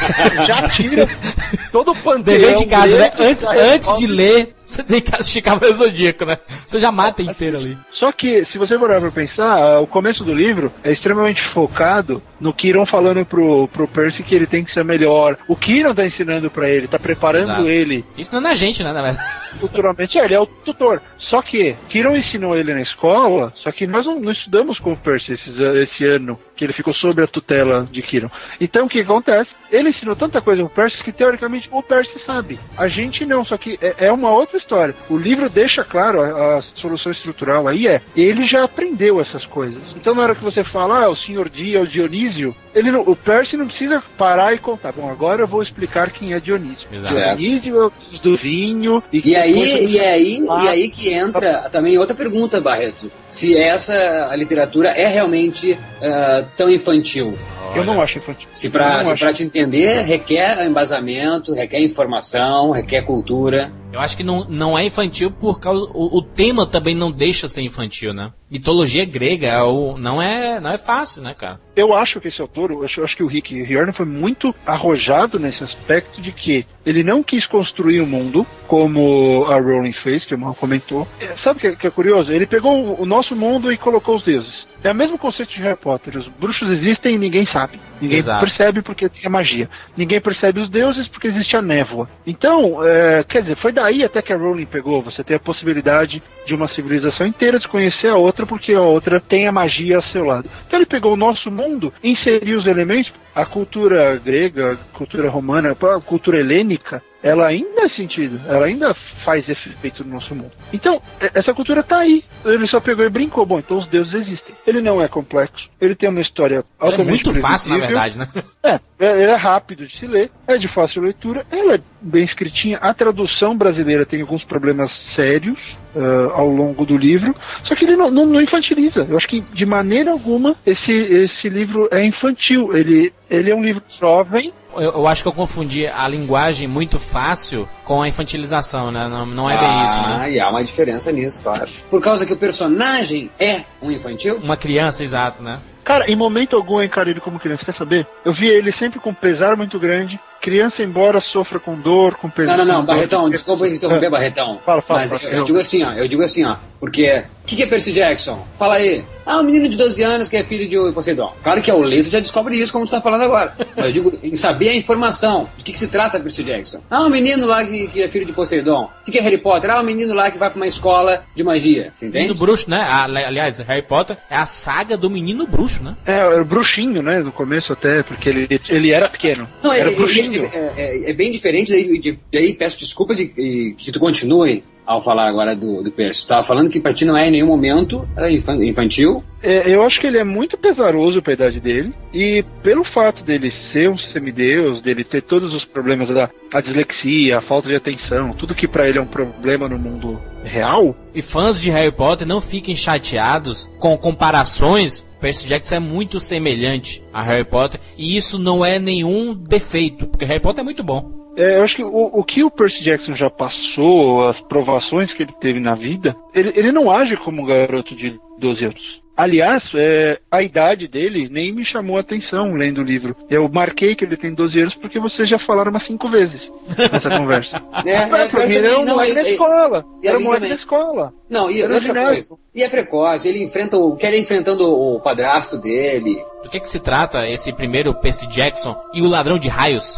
Já tira todo o panteão. Dever de casa, né? Antes, antes de ler, você tem que assistir Cavaleiro Zodíaco, né? Você já mata inteiro ali. Só que, se você parar pra pensar, ah, o começo do livro é extremamente focado no Kiron falando pro, pro Percy que ele tem que ser melhor. O Kiron tá ensinando pra ele, tá preparando Exato. ele é na gente, né? Na verdade. futuramente. É, ele é o tutor. Só que Kiron ensinou ele na escola, só que nós não, não estudamos com o Percy esses an- esse ano, que ele ficou sob a tutela de Kiron. Então o que acontece? Ele ensinou tanta coisa pro Percy que teoricamente o Percy sabe. A gente não, só que é, é uma outra história. O livro deixa claro a, a solução estrutural aí é, ele já aprendeu essas coisas. Então na hora que você fala, ah, o senhor Dia, o Dionísio, ele não- o Percy não precisa parar e contar. Bom, agora eu vou explicar quem é Dionísio. Exato. Dionísio é o do vinho e, E aí, e aí, Ah. e aí que entra também outra pergunta, Barreto. Se essa literatura é realmente ah, tão infantil. Eu não acho infantil. Se pra, se pra te entender, requer embasamento, requer informação, requer cultura. Eu acho que não, não é infantil por causa. O, o tema também não deixa ser infantil, né? Mitologia grega é o- não, é, não é fácil, né, cara? Eu acho que esse autor, eu acho, eu acho que o Rick Riordan foi muito arrojado nesse aspecto de que ele não quis construir o mundo como a Rowling fez, que o Mal comentou. É, Sabe o que, é- que é curioso? Ele pegou o, o nosso mundo e colocou os deuses. É o mesmo conceito de Harry Potter. Os bruxos existem e ninguém sabe. Ninguém Exato. percebe porque tem a magia. Ninguém percebe os deuses porque existe a névoa. Então, é, quer dizer, foi daí até que a Rowling pegou. Você tem a possibilidade de uma civilização inteira desconhecer a outra porque a outra tem a magia ao seu lado. Então ele pegou o nosso mundo, inseriu os elementos, a cultura grega, a cultura romana, a cultura helênica, ela ainda é sentido, ela ainda faz efeito no nosso mundo. Então, essa cultura tá aí. Ele só pegou e brincou. Bom, então os deuses existem. Ele não é complexo, ele tem uma história Ela é altamente muito fácil, na verdade, né? É, é- ele é rápido de se ler, é de fácil leitura, ela é bem escritinha. A tradução brasileira tem alguns problemas sérios ah, ao longo do livro, só que ele não, não- não infantiliza. Eu acho que de maneira alguma esse, esse livro é infantil. Ele, ele é um livro jovem. Eu, eu acho que eu confundi a linguagem muito fácil com a infantilização, né? Não, não é bem isso, né? Ah, e há uma diferença nisso, claro. Por causa que o personagem é um infantil? Uma criança, exato, né? Cara, em momento algum eu encaro ele como criança, quer saber? Eu vi ele sempre com pesar muito grande. Criança, embora sofra com dor, com pesar. Não, não, não, dor, Barretão, desculpa interromper, É. Barretão. Fala, fala, Mas fala, eu, eu- digo assim, ó, eu digo assim, ó, porque o que, que é Percy Jackson? Fala aí. Ah, um menino de 12 anos que é filho de Poseidon. Claro que é o Leto já descobre isso, como tu tá falando agora. Mas eu digo em saber a informação. De que, que se trata Percy Jackson? Ah, um menino lá que, que é filho de Poseidon. O que, que é Harry Potter? Ah, um menino lá que vai pra uma escola de magia. Tu Menino entende? bruxo, né? Ali- Aliás, Harry Potter é a saga do menino bruxo, né? É, era bruxinho, né? No começo até, porque ele, ele era pequeno. Não, é, era é- bruxinho. É- é- é bem diferente, daí, de- daí peço desculpas e, e que tu continue ao falar agora do, do Percy. Tu tava falando que pra ti não é em nenhum momento é infan- infantil. É, eu acho que ele é muito pesaroso pra idade dele. E pelo fato dele ser um semideus, dele ter todos os problemas da a dislexia, a falta de atenção, tudo que pra ele é um problema no mundo real, E fãs de Harry Potter não fiquem chateados com comparações. Percy Jackson é muito semelhante a Harry Potter e isso não é nenhum defeito, porque Harry Potter é muito bom. É, eu acho que o, o que o Percy Jackson já passou, as provações que ele teve na vida, ele, ele não age como um garoto de 12 anos. Aliás, é, a idade dele nem me chamou a atenção lendo o livro. Eu marquei que ele tem 12 anos porque vocês já falaram umas 5 vezes nessa conversa. É, é, Mas pra mim eu era um não, moleque e- da e- escola. e a Era um moleque da escola. Não, e Era outra coisa. E é precoce, ele enfrenta o. Quer ele enfrentando o padrasto dele. Do que que se trata esse primeiro Percy Jackson e o ladrão de raios?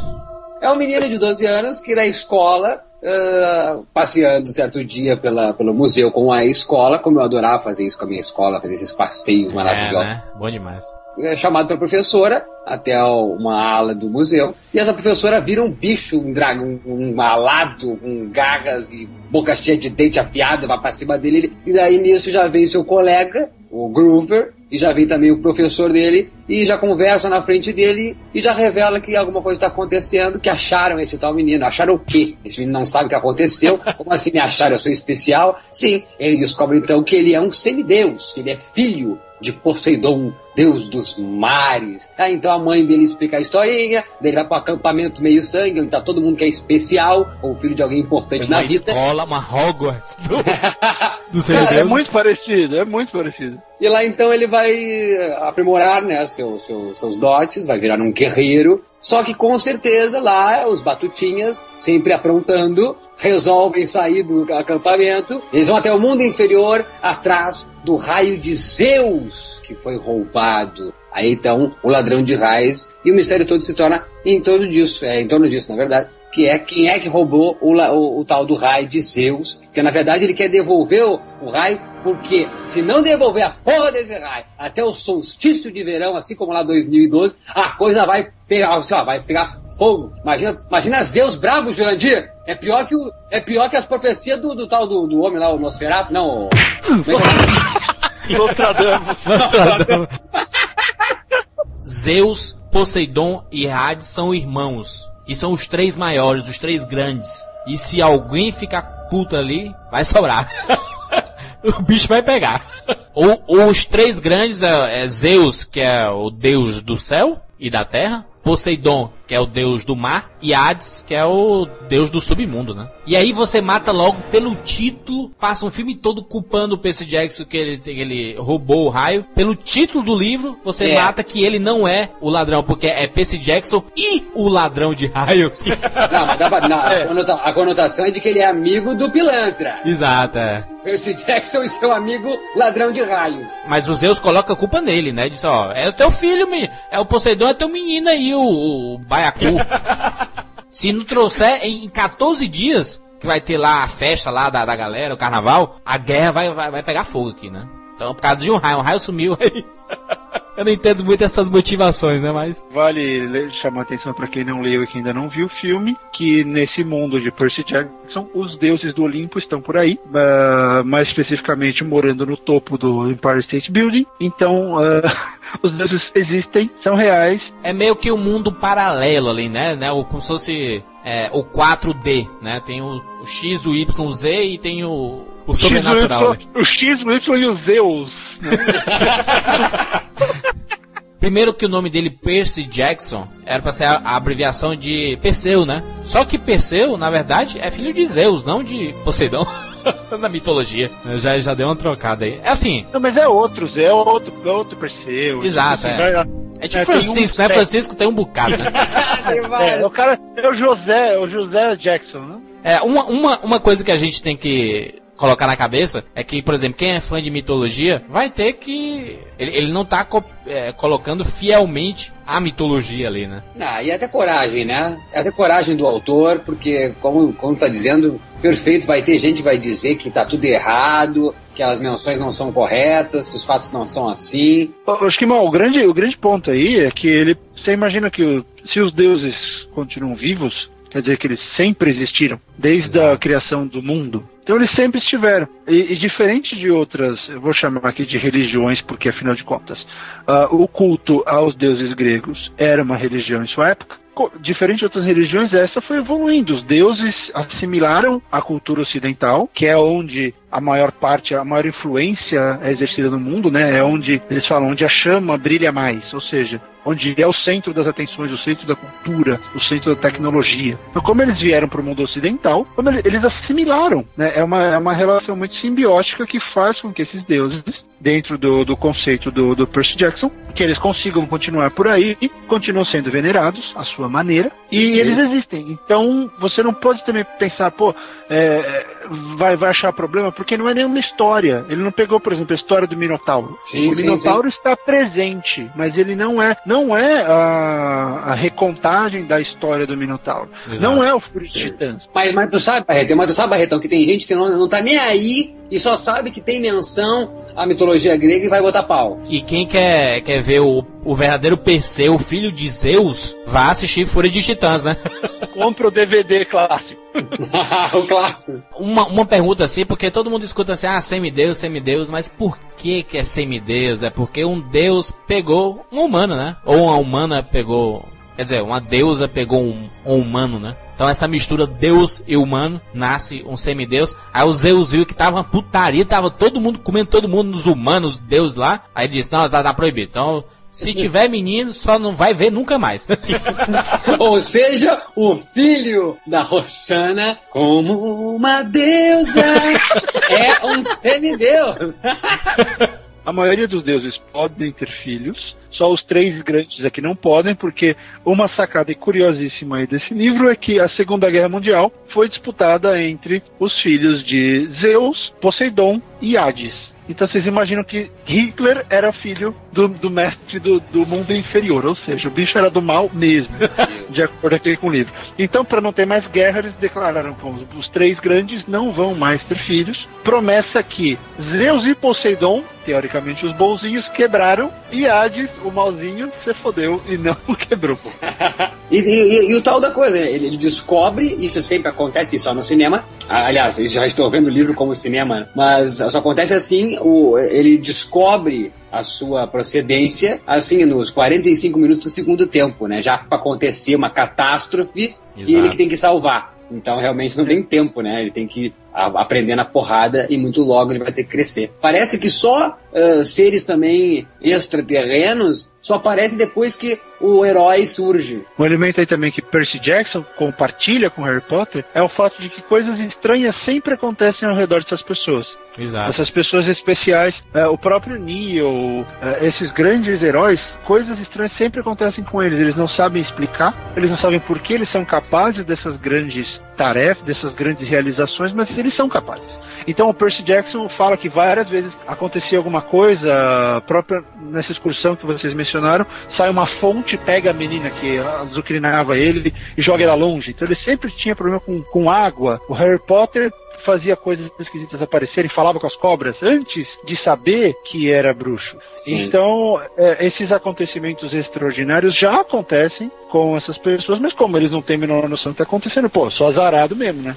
É um menino de 12 anos que na escola, ah, passeando certo dia pela, pelo museu com a escola, como eu adorava fazer isso com a minha escola, fazer esses passeios É, maravilhosos. né? Bom demais. É chamado pela professora até uma ala do museu. E essa professora vira um bicho, um dragão, um alado, com garras e boca cheia de dente afiado, vai pra cima dele. E daí nisso já vem seu colega, o Groover, e já vem também o professor dele, e já conversa na frente dele e já revela que alguma coisa está acontecendo, que acharam esse tal menino. Acharam o quê? Esse menino não sabe o que aconteceu. Como assim me acharam? Eu sou especial? Sim, ele descobre então que ele é um semideus, que ele é filho de Poseidon, deus dos mares. Ah, então a mãe dele explica a historinha, daí ele vai pro acampamento meio sangue, onde tá todo mundo que é especial, ou filho de alguém importante na uma vida. escola, uma Hogwarts do, do É, é muito parecido, é muito parecido. E lá então ele vai eh, aprimorar né, seu, seu- seus dotes, vai virar um guerreiro. Só que com certeza lá os batutinhas, sempre aprontando, resolvem sair do acampamento. Eles vão até o mundo inferior, atrás do raio de Zeus, que foi roubado. Aí então o ladrão de raios e o mistério todo se torna em torno disso, é em torno disso na verdade, que é quem é que roubou o, o- o tal do raio de Zeus, porque na verdade ele quer devolver o, o raio, porque se não devolver a porra desse raio até o solstício de verão, assim como lá 2012, a coisa vai pegar, vai pegar fogo. Imagina, imagina Zeus bravo, Jurandir. É pior que o, é pior que as profecias do, do tal do, do homem lá, o Nosferatu, não. o- é é? Nostradamus. Nostradamus. Zeus, Poseidon e Hades são irmãos. E são os três maiores, os três grandes. E se alguém ficar puto ali, vai sobrar. o bicho vai pegar. Ou, ou os três grandes é, é Zeus, que é o deus do céu e da terra. Poseidon, que é o deus do mar, e Hades, que é o deus do submundo, né? E aí você mata logo pelo título, passa um filme todo culpando o Percy Jackson que ele, que ele roubou o raio. Pelo título do livro, você É. mata que ele não é o ladrão, porque é Percy Jackson e o ladrão de raios. Não, mas dá pra, não, a, conota- a conotação é de que ele é amigo do pilantra. Exato, é. Percy Jackson e seu amigo ladrão de raios. Mas o Zeus coloca a culpa nele, né? Diz, ó, é o teu filho, menino. É o Poseidon, é teu menino aí, o, o Baiacu. Se não trouxer em 14 dias, que vai ter lá a festa lá da, da galera, o carnaval, a guerra vai, vai, vai pegar fogo aqui, né? Então, por causa de um raio, um raio sumiu aí. Eu não entendo muito essas motivações, né? Mas. Vale le- chamar atenção para quem não leu e que ainda não viu o filme, que nesse mundo de Percy Jackson, os deuses do Olimpo estão por aí, ah, mais especificamente morando no topo do Empire State Building. Então, ah, os deuses existem, são reais. É meio que um mundo paralelo ali, né? né? O, como se fosse é, o 4D, né? Tem o, o X, o Y, Z e tem o, o sobrenatural. né? O X, o Y e o Zeus. Primeiro que o nome dele, Percy Jackson, era pra ser a, a abreviação de Perseu, né? Só que Perseu, na verdade, é filho de Zeus, não de Poseidon. Na mitologia. Já, já deu uma trocada aí. É assim, Não, mas é outro, Zé, é outro, é outro Perseu. Exato, Assim, é. vai- é tipo É, Francisco, um- né? Francisco tem um bocado. né? É, o cara é o José, o José Jackson, né? É, uma, uma, uma coisa que a gente tem que colocar na cabeça é que, por exemplo, quem é fã de mitologia vai ter que. Ele, ele não tá co- é, colocando fielmente a mitologia ali, né? Ah, e até coragem, né? Até coragem do autor, porque, como, como tá dizendo, perfeito, vai ter gente que vai dizer que tá tudo errado, que as menções não são corretas, que os fatos não são assim. Eu Acho que mal, o grande, o grande ponto aí é que ele. Você imagina que o- se os deuses continuam vivos, quer dizer que eles sempre existiram, desde a criação do mundo. Então eles sempre estiveram. E, e diferente de outras, eu vou chamar aqui de religiões, porque afinal de contas, ah, o culto aos deuses gregos era uma religião em sua época. Diferente de outras religiões, essa foi evoluindo. Os deuses assimilaram a cultura ocidental, que é onde a maior parte, a maior influência é exercida no mundo, né? É onde eles falam onde a chama brilha mais, ou seja, onde é o centro das atenções, o centro da cultura, o centro da tecnologia. Então, como eles vieram para o mundo ocidental, como ele- eles assimilaram, né? É uma, é uma relação muito simbiótica que faz com que esses deuses dentro do, do conceito do, do Percy Jackson, que eles consigam continuar por aí e continuam sendo venerados à sua maneira e Sim. eles existem. Então você não pode também pensar, pô, é, vai, vai achar problema porque não é nenhuma história. Ele não pegou, por exemplo, a história do Minotauro. Sim, o sim, Minotauro está presente, mas ele não é, não é a, a recontagem da história do Minotauro. Exato. Não é o Fúria de Titãs. Mas, mas tu sabe, Barretão, mas tu sabe, Barretão, que tem gente que não, não tá nem aí e só sabe que tem menção à mitologia grega e vai botar pau. E quem quer, quer ver o, o verdadeiro Perseu, o filho de Zeus, vá assistir Fúria de Titãs, né? Compra o DVD clássico. o clássico. Uma, uma pergunta assim, porque todo mundo escuta assim, ah, semideus, semideus, mas por que que é semideus? É porque um deus pegou um humano, né? Ou uma humana pegou, quer dizer, uma deusa pegou um, um humano, né? Então essa mistura deus e humano, nasce um semideus. Aí o Zeus viu que tava uma putaria, tava todo mundo comendo todo mundo nos humanos, deus lá. Aí ele disse, não, tá, tá proibido. Então, se tiver menino, só não vai ver nunca mais. Ou seja, o filho da Roxana, como uma deusa, é um semideus. A maioria dos deuses podem ter filhos, só os três grandes aqui não podem, porque uma sacada curiosíssima aí desse livro é que a Segunda Guerra Mundial foi disputada entre os filhos de Zeus, Poseidon e Hades. Então vocês imaginam que Hitler era filho do, do mestre do, do mundo inferior, ou seja, o bicho era do mal mesmo, de acordo aqui com o livro. Então, para não ter mais guerra, eles declararam que os, os três grandes não vão mais ter filhos. Promessa que Zeus e Poseidon, teoricamente os bonzinhos, quebraram e Hades, o malzinho, se fodeu e não quebrou. E, e- e o tal da coisa, né? ele, ele descobre, isso sempre acontece só no cinema. Ah, Aliás, eu já estou vendo o livro como cinema, mas só acontece assim, o, ele descobre a sua procedência, assim, nos 45 minutos do segundo tempo, né? Já para acontecer uma catástrofe e Exato. ele que tem que salvar. Então realmente não tem tempo, né? Ele tem que aprender na porrada e muito logo ele vai ter que crescer. Parece que só ah, seres também extraterrenos só aparecem depois que o herói surge. Um elemento aí também que Percy Jackson compartilha com Harry Potter é o fato de que coisas estranhas sempre acontecem ao redor dessas pessoas. Exato. Essas pessoas especiais, é, o próprio Neo, é, esses grandes heróis, coisas estranhas sempre acontecem com eles. Eles não sabem explicar, eles não sabem por que eles são capazes dessas grandes tarefas, dessas grandes realizações, mas eles são capazes. Então o Percy Jackson fala que várias vezes acontecia alguma coisa, própria nessa excursão que vocês mencionaram, sai uma fonte, pega a menina que azucrinava ele e joga ela longe. Então ele sempre tinha problema com, com água. O Harry Potter fazia coisas esquisitas aparecerem, falava com as cobras antes de saber que era bruxo. Sim. Então, é, esses acontecimentos extraordinários já acontecem com essas pessoas, mas como eles não têm a menor noção do que está acontecendo, pô, só azarado mesmo, né?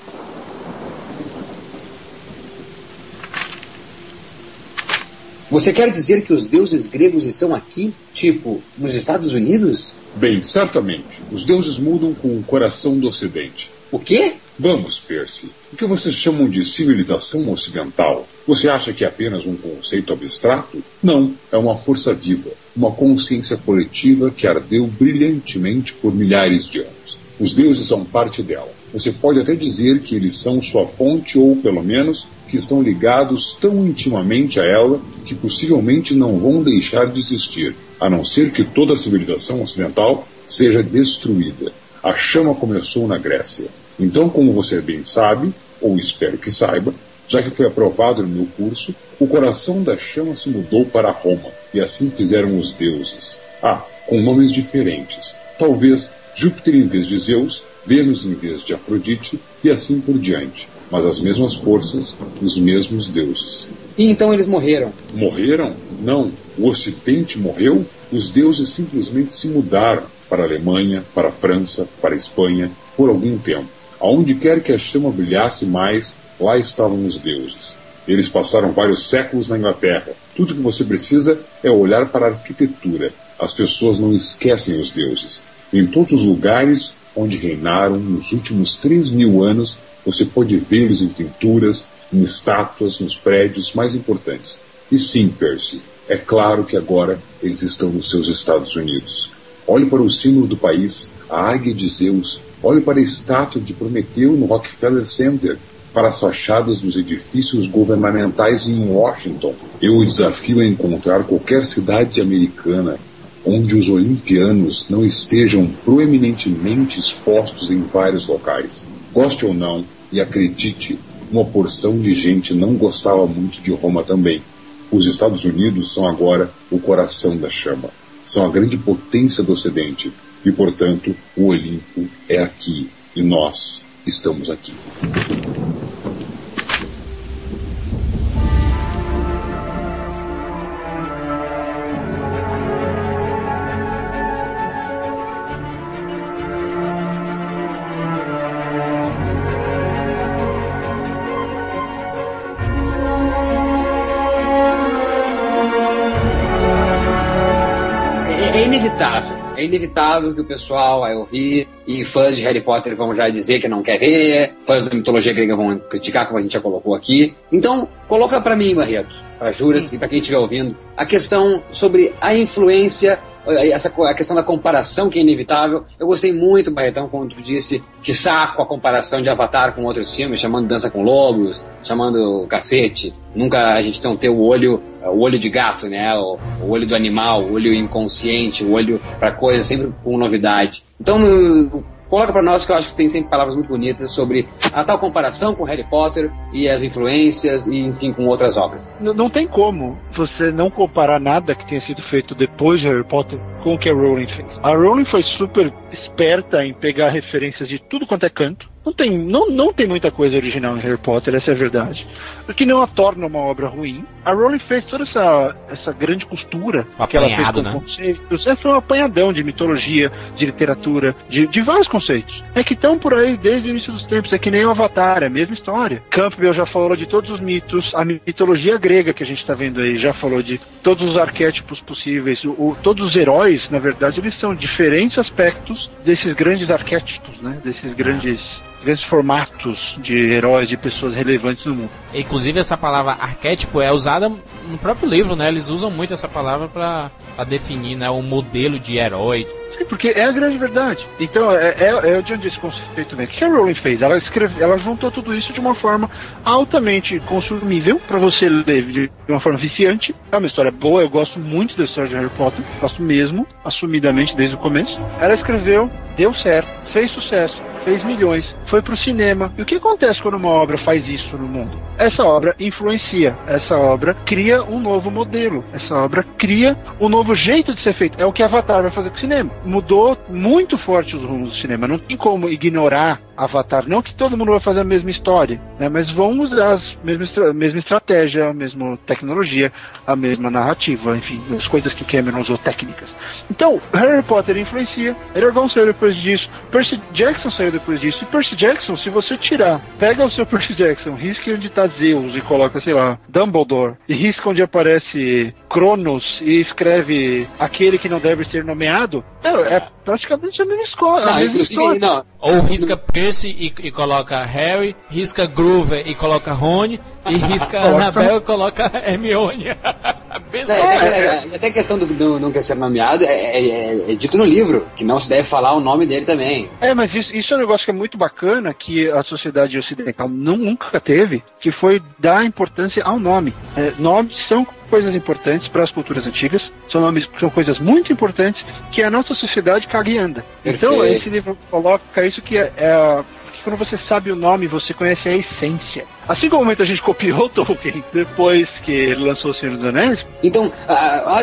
Você quer dizer que os deuses gregos estão aqui, tipo, nos Estados Unidos? Bem, certamente. Os deuses mudam com o coração do Ocidente. O quê? Vamos, Percy. O que vocês chamam de civilização ocidental? Você acha que é apenas um conceito abstrato? Não, é uma força viva, uma consciência coletiva que ardeu brilhantemente por milhares de anos. Os deuses são parte dela. Você pode até dizer que eles são sua fonte ou, pelo menos, que estão ligados tão intimamente a ela que possivelmente não vão deixar de existir, a não ser que toda a civilização ocidental seja destruída. A chama começou na Grécia. Então, como você bem sabe, ou espero que saiba, já que foi aprovado no meu curso, o coração da chama se mudou para Roma, e assim fizeram os deuses. Ah, com nomes diferentes. Talvez Júpiter em vez de Zeus, Vênus em vez de Afrodite, e assim por diante. Mas as mesmas forças, os mesmos deuses. E então eles morreram. Morreram? Não. O Ocidente morreu? Os deuses simplesmente se mudaram para a Alemanha, para a França, para a Espanha, por algum tempo. Aonde quer que a chama brilhasse mais, lá estavam os deuses. Eles passaram vários séculos na Inglaterra. Tudo que você precisa é olhar para a arquitetura. As pessoas não esquecem os deuses. Em todos os lugares onde reinaram nos últimos três mil anos, você pode vê-los em pinturas, em estátuas, nos prédios mais importantes. E sim, Percy, é claro que agora eles estão nos seus Estados Unidos. Olhe para o símbolo do país, a águia de Zeus. Olhe para a estátua de Prometeu no Rockefeller Center. para as fachadas dos edifícios governamentais em Washington. Eu o desafio a encontrar qualquer cidade americana onde os olimpianos não estejam proeminentemente expostos em vários locais. Goste ou não, e acredite, uma porção de gente não gostava muito de Roma também. Os Estados Unidos são agora o coração da chama. São a grande potência do Ocidente e, portanto, o Olimpo é aqui e nós estamos aqui. É inevitável que o pessoal vai ouvir e fãs de Harry Potter vão já dizer que não quer ver, fãs da mitologia grega vão criticar, como a gente já colocou aqui. Então, coloca pra mim, Barreto, pra Juras e pra quem estiver ouvindo, a questão sobre a influência essa co- a questão da comparação que é inevitável. Eu gostei muito, Barretão, como tu disse, que saco a comparação de Avatar com outros filmes, chamando Dança com Lobos, chamando cacete. Nunca a gente não ter o olho, o olho de gato, né? O, o olho do animal, o olho inconsciente, o olho para coisa sempre com novidade. Então, coloca pra nós que eu acho que tem sempre palavras muito bonitas sobre a tal comparação com Harry Potter e as influências e enfim com outras obras. N- não tem como você não comparar nada que tenha sido feito depois de Harry Potter com o que a Rowling fez. A Rowling foi super esperta em pegar referências de tudo quanto é canto. Não tem, não, não tem muita coisa original em Harry Potter, essa é a verdade. O que não a torna uma obra ruim. A Rowling fez toda essa, essa grande costura Um que ela fez com né? conceitos. É, foi um apanhadão de mitologia, de literatura, de, de vários conceitos. É que estão por aí desde o início dos tempos. É que nem o Avatar, é a mesma história. Campbell já falou de todos os mitos, a mitologia grega que a gente está vendo aí já falou de todos os arquétipos possíveis. O, o- todos os heróis, na verdade, eles são diferentes aspectos desses grandes arquétipos, né? Desses grandes grandes formatos de heróis, de pessoas relevantes no mundo. Inclusive essa palavra arquétipo é usada no próprio livro, né? Eles usam muito essa palavra pra definir né, o modelo de herói. Sim, porque é a grande verdade. Então, é, é, é de onde esse conceito vem. O que a Rowling fez? Ela, escreve, ela juntou tudo isso de uma forma altamente consumível para você ler de uma forma viciante. É uma história boa, eu gosto muito da história de Harry Potter, gosto mesmo, assumidamente desde o começo. Ela escreveu, deu certo, fez sucesso, fez milhões, foi pro cinema. E o que acontece quando uma obra faz isso no mundo? Essa obra influencia, essa obra cria um novo modelo, essa obra cria um novo jeito de ser feito. É o que Avatar vai fazer com o cinema. Mudou muito forte os rumos do cinema. Não tem como ignorar Avatar. Não que todo mundo vai fazer a mesma história, né? mas vão usar a mesma, mesma estratégia, a mesma tecnologia, a mesma narrativa, enfim, as coisas que Cameron usou técnicas. Então, Harry Potter influencia, Eragon saiu depois disso, Percy Jackson saiu depois disso, e Percy Jackson, se você tirar, pega o seu Percy Jackson, risca onde tá Zeus e coloca, sei lá, Dumbledore, e risca onde aparece Cronos e escreve aquele que não deve ser nomeado, é, é praticamente a mesma escola, a Não, mesma inclusive, história. não, Ou risca Percy e, e coloca Harry, risca Groover e coloca Rony, e risca Annabelle e coloca Hermione. Mesma É, coisa. é, é, até a questão do, do não quer ser nomeado é, é- é- é dito no livro, que não se deve falar o nome dele também. É, mas isso, isso é um negócio que é muito bacana que a sociedade ocidental não, nunca teve, que foi dar importância ao nome. É, nomes são coisas importantes para as culturas antigas, são nomes são coisas muito importantes que a nossa sociedade caga e anda. Então Perfeito. esse livro coloca isso que é, é quando você sabe o nome, você conhece a essência. Assim como muita gente copiou Tolkien depois que ele lançou O Senhor dos Anéis, Então,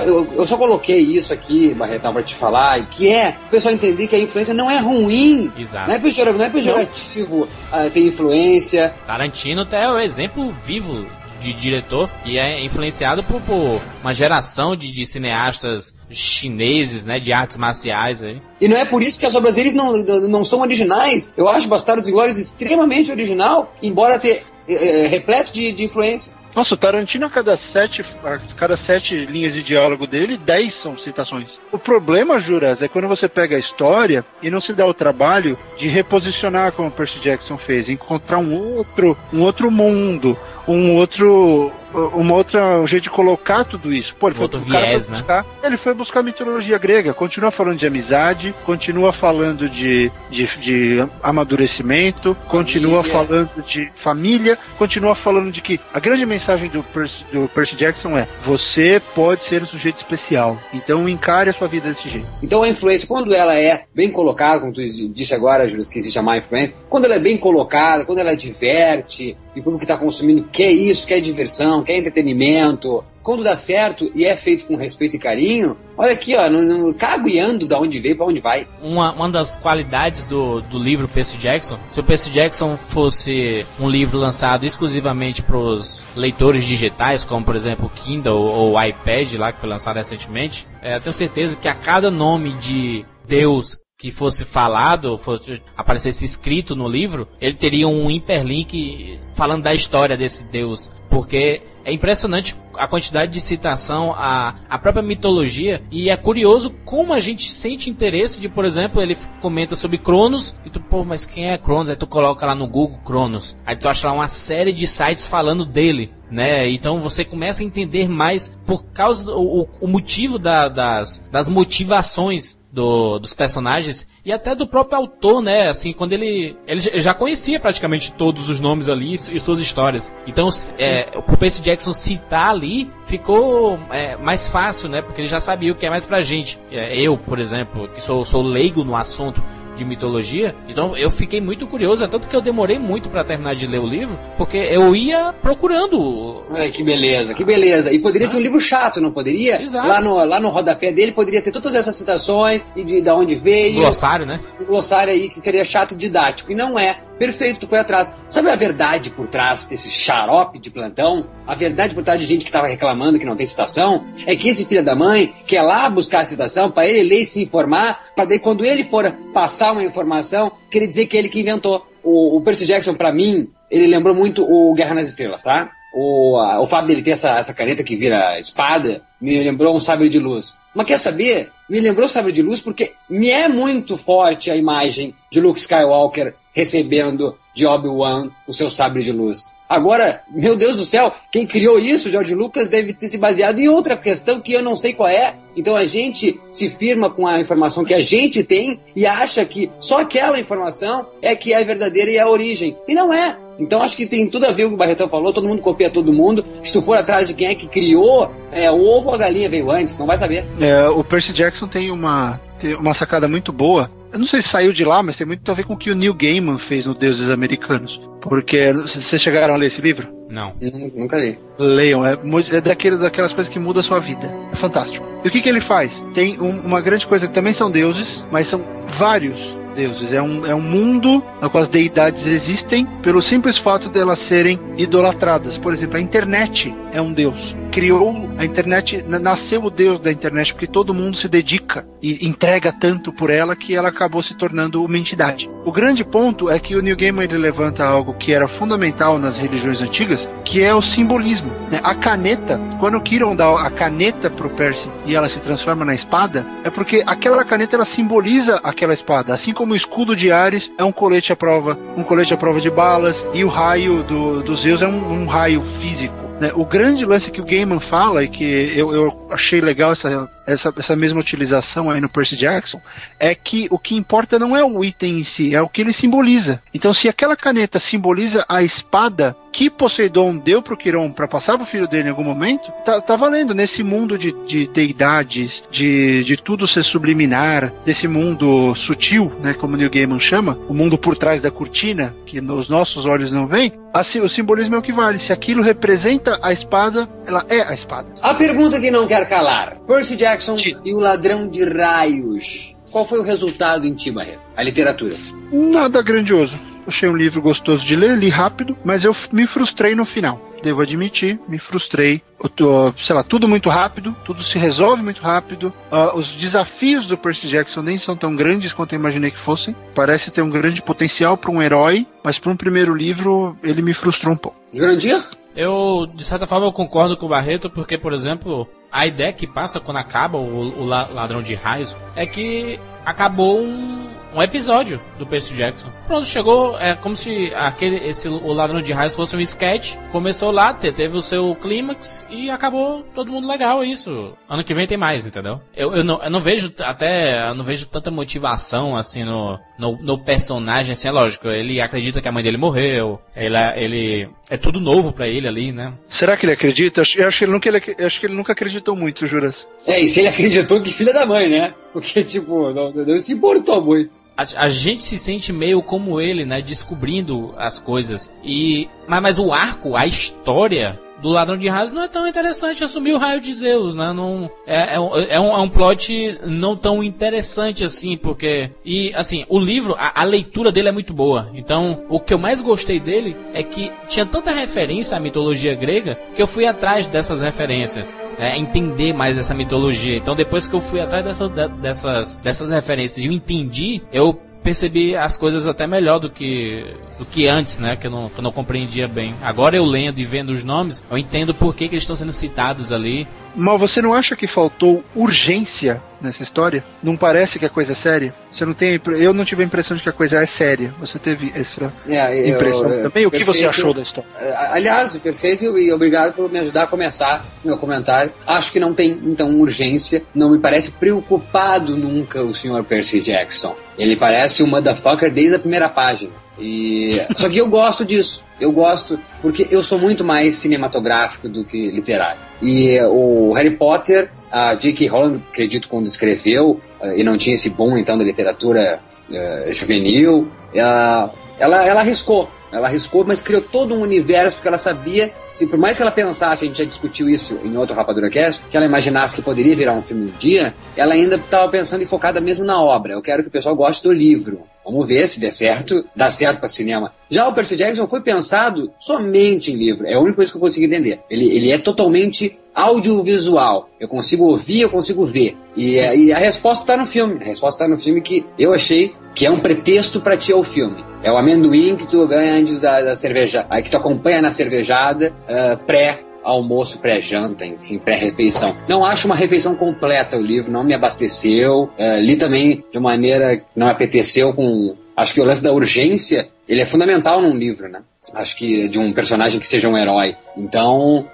eu, eu só coloquei isso aqui, Barretão, pra te falar, que é o pessoal entender que a influência não é ruim. Exato. Não é pejorativo, não é pejorativo ah, ter influência. Tarantino até é o exemplo vivo de diretor que é influenciado por, por uma geração de, de cineastas chineses, né, de artes marciais aí. E não é por isso que as obras deles não, não são originais. Eu acho Bastardos e Glórias extremamente original, embora ter eh, eh, repleto de, de influência. Nossa, o Tarantino, a cada sete, a cada sete linhas de diálogo dele, dez são citações. O problema, Juras, é quando você pega a história e não se dá o trabalho de reposicionar como o Percy Jackson fez, encontrar um outro, um outro mundo, um outro uma outra um jeito de colocar tudo isso. Pô, ele foi, Outro viés, foi né? buscar, Ele foi buscar mitologia grega, continua falando de amizade, continua falando de, de, de amadurecimento, continua falando de família, continua falando de que a grande mensagem do Percy, do Percy Jackson é: você pode ser um sujeito especial. Então encare a sua vida desse jeito. Então a influência, quando ela é bem colocada, como tu disse agora, Júlio, que existe a má influência, quando ela é bem colocada, quando ela diverte, e o público que está consumindo quer isso, quer diversão, quer entretenimento, quando dá certo e é feito com respeito e carinho, olha aqui, ó, não, não cagueando da onde veio para onde vai. Uma, uma das qualidades do, do livro Percy Jackson, se o Percy Jackson fosse um livro lançado exclusivamente para os leitores digitais, como por exemplo o Kindle ou o iPad lá que foi lançado recentemente, é, eu tenho certeza que a cada nome de Deus que fosse falado, fosse aparecesse escrito no livro, ele teria um hiperlink falando da história desse deus, porque é impressionante a quantidade de citação à, à própria mitologia e é curioso como a gente sente interesse de, por exemplo, ele comenta sobre Cronos e tu, pô, mas quem é Cronos? Aí tu coloca lá no Google Cronos, aí tu acha lá uma série de sites falando dele, né? Então você começa a entender mais por causa do o, o motivo da, das, das motivações do, dos personagens e até do próprio autor, né? Assim, quando ele ele já conhecia praticamente todos os nomes ali e, e suas histórias. Então, é, o Percy Jackson citar ali ficou é, mais fácil, né? Porque ele já sabia o que é mais pra gente. É, Eu, por exemplo, que sou, sou leigo no assunto de mitologia, então eu fiquei muito curioso, é tanto que eu demorei muito para terminar de ler o livro, porque eu ia procurando. Olha que beleza, que beleza. E poderia ser um livro chato, não poderia? Exato. Lá no, lá no rodapé dele poderia ter todas essas citações e de, de onde veio. Glossário, né? Um glossário aí que queria chato e didático. E não é. Perfeito, tu foi atrás. Sabe a verdade por trás desse xarope de plantão? A verdade por trás de gente que tava reclamando que não tem citação? É que esse filho da mãe quer lá buscar a citação para ele ler e se informar, para daí quando ele for passar uma informação, querer dizer que é ele que inventou. O, o Percy Jackson, para mim, ele lembrou muito o Guerra nas Estrelas, tá? O, a- o fato dele ter essa, essa caneta que vira espada me lembrou um sabre de luz. Mas quer saber? Me lembrou sabre de luz porque me é muito forte a imagem de Luke Skywalker recebendo de Obi-Wan o seu sabre de luz. Agora, meu Deus do céu, quem criou isso, George Lucas, deve ter se baseado em outra questão que eu não sei qual é. Então a gente se firma com a informação que a gente tem e acha que só aquela informação é que é verdadeira e é a origem. E não é. Então acho que tem tudo a ver o que o Barretão falou, todo mundo copia todo mundo. Se tu for atrás de quem é que criou, é, o ovo ou a galinha veio antes, não vai saber. É, o Percy Jackson tem uma, tem uma sacada muito boa. Eu não sei se saiu de lá, mas tem muito a ver com o que o Neil Gaiman fez no Deuses Americanos. Porque vocês chegaram a ler esse livro? Não. Nunca- Nunca li. Leiam, é, é daquele, daquelas coisas que mudam a sua vida. É fantástico. E o que, que ele faz? Tem um- uma grande coisa que também são deuses, mas são vários deuses. É um, é um mundo no qual as deidades existem pelo simples fato de elas serem idolatradas. Por exemplo, a internet é um deus. Criou a internet, na- nasceu o deus da internet porque todo mundo se dedica e entrega tanto por ela que ela acabou se tornando uma entidade. O grande ponto é que o Neil Gaiman ele levanta algo que era fundamental nas religiões antigas, que é o simbolismo. né? A caneta, quando Kiron dá a caneta pro Percy e ela se transforma na espada, é porque aquela caneta ela simboliza aquela espada, assim como o escudo de Ares é um colete à prova, um colete à prova de balas e o raio do, dos Zeus é um, um raio físico. Né? O grande lance que o Gaiman fala e que eu, eu achei legal essa, essa, essa mesma utilização aí no Percy Jackson é que o que importa não é o item em si, é o que ele simboliza. Então, se aquela caneta simboliza a espada que Poseidon deu pro Quiron para passar pro filho dele em algum momento, tá, tá valendo nesse mundo de, de deidades, de, de tudo ser subliminar, desse mundo sutil, né, como Neil Gaiman chama, o mundo por trás da cortina, que nos nossos olhos não vem, assim, o simbolismo é o que vale. Se aquilo representa a espada, ela é a espada. A pergunta que não quer calar: Percy Jackson e o ladrão de raios. Qual foi o resultado em ti, Barreto? A literatura. Nada grandioso. Achei um livro gostoso de ler, li rápido, mas eu me frustrei no final. Devo admitir, me frustrei. Eu tô, sei lá, tudo muito rápido, tudo se resolve muito rápido. Ah, os desafios do Percy Jackson nem são tão grandes quanto eu imaginei que fossem. Parece ter um grande potencial para um herói, mas para um primeiro livro ele me frustrou um pouco. Jurandir? Eu, de certa forma, eu concordo com o Barreto, porque, por exemplo, a ideia que passa quando acaba o, o Ladrão de Raios é que acabou um, um episódio do Percy Jackson. Pronto, chegou, é como se aquele esse o Ladrão de Raios fosse um sketch. Começou lá, teve o seu clímax e acabou todo mundo legal isso. Ano que vem tem mais, entendeu? Eu, eu, não, eu não vejo até eu não vejo tanta motivação assim no, no, no, personagem, assim, é lógico, ele acredita que a mãe dele morreu, ele, ele é tudo novo para ele ali, né? Será que ele acredita? Eu acho que ele nunca, ele, acho que ele nunca acreditou muito, Juras. É, e se ele acreditou que filha da mãe, né? Porque, tipo, não, não se importou muito. A, a, gente se sente meio como ele, né? Descobrindo as coisas. E. Mas, mas o arco, a história do ladrão de raios não é tão interessante assumir o raio de Zeus, né? Não, é, é, um, é, um, é um plot não tão interessante assim, porque. E assim, o livro, a, a, leitura dele é muito boa. Então, o que eu mais gostei dele é que tinha tanta referência à mitologia grega que eu fui atrás dessas referências. É, entender mais essa mitologia. Então, depois que eu fui atrás dessa, dessas, dessas referências e eu entendi, eu percebi as coisas até melhor do que do que antes, né? Que eu não, que eu não compreendia bem. Agora eu lendo e vendo os nomes, eu entendo por que, que eles estão sendo citados ali. Mas você não acha que faltou urgência nessa história? Não parece que a coisa é séria? Você não tem. Eu não tive a impressão de que a coisa é séria. Você teve essa é, impressão eu, também? O perfeito, que você achou da história? É, aliás, perfeito e obrigado por me ajudar a começar meu comentário. Acho que não tem, então, urgência. Não me parece preocupado nunca o Sr. Percy Jackson. Ele parece um motherfucker desde a primeira página. E... Só que eu gosto disso. Eu gosto porque eu sou muito mais cinematográfico do que literário. E o Harry Potter, a J.K. Rowling, acredito, quando escreveu, eh, e não tinha esse bom então da literatura uh, juvenil, uh, ela, ela arriscou. Ela arriscou, mas criou todo um universo porque ela sabia, se por mais que ela pensasse, a gente já discutiu isso em outro Rapadura Cast, que ela imaginasse que poderia virar um filme um dia, ela ainda estava pensando e focada mesmo na obra. Eu quero que o pessoal goste do livro. Vamos ver se der certo, dá certo para cinema. Já o Percy Jackson foi pensado somente em livro. É a única coisa que eu consigo entender. Ele, ele é totalmente audiovisual. Eu consigo ouvir, eu consigo ver. E, e a resposta está no filme. A resposta está no filme que eu achei que é um pretexto para ti o filme. É o amendoim que tu ganha antes da, da cerveja, aí que tu acompanha na cervejada uh, pré almoço, pré-janta, enfim, pré-refeição. Não acho uma refeição completa o livro, não me abasteceu. Uh, li também de maneira que não apeteceu com. Acho que o lance da urgência ele é fundamental num livro, né? Acho que de um personagem que seja um herói. Então,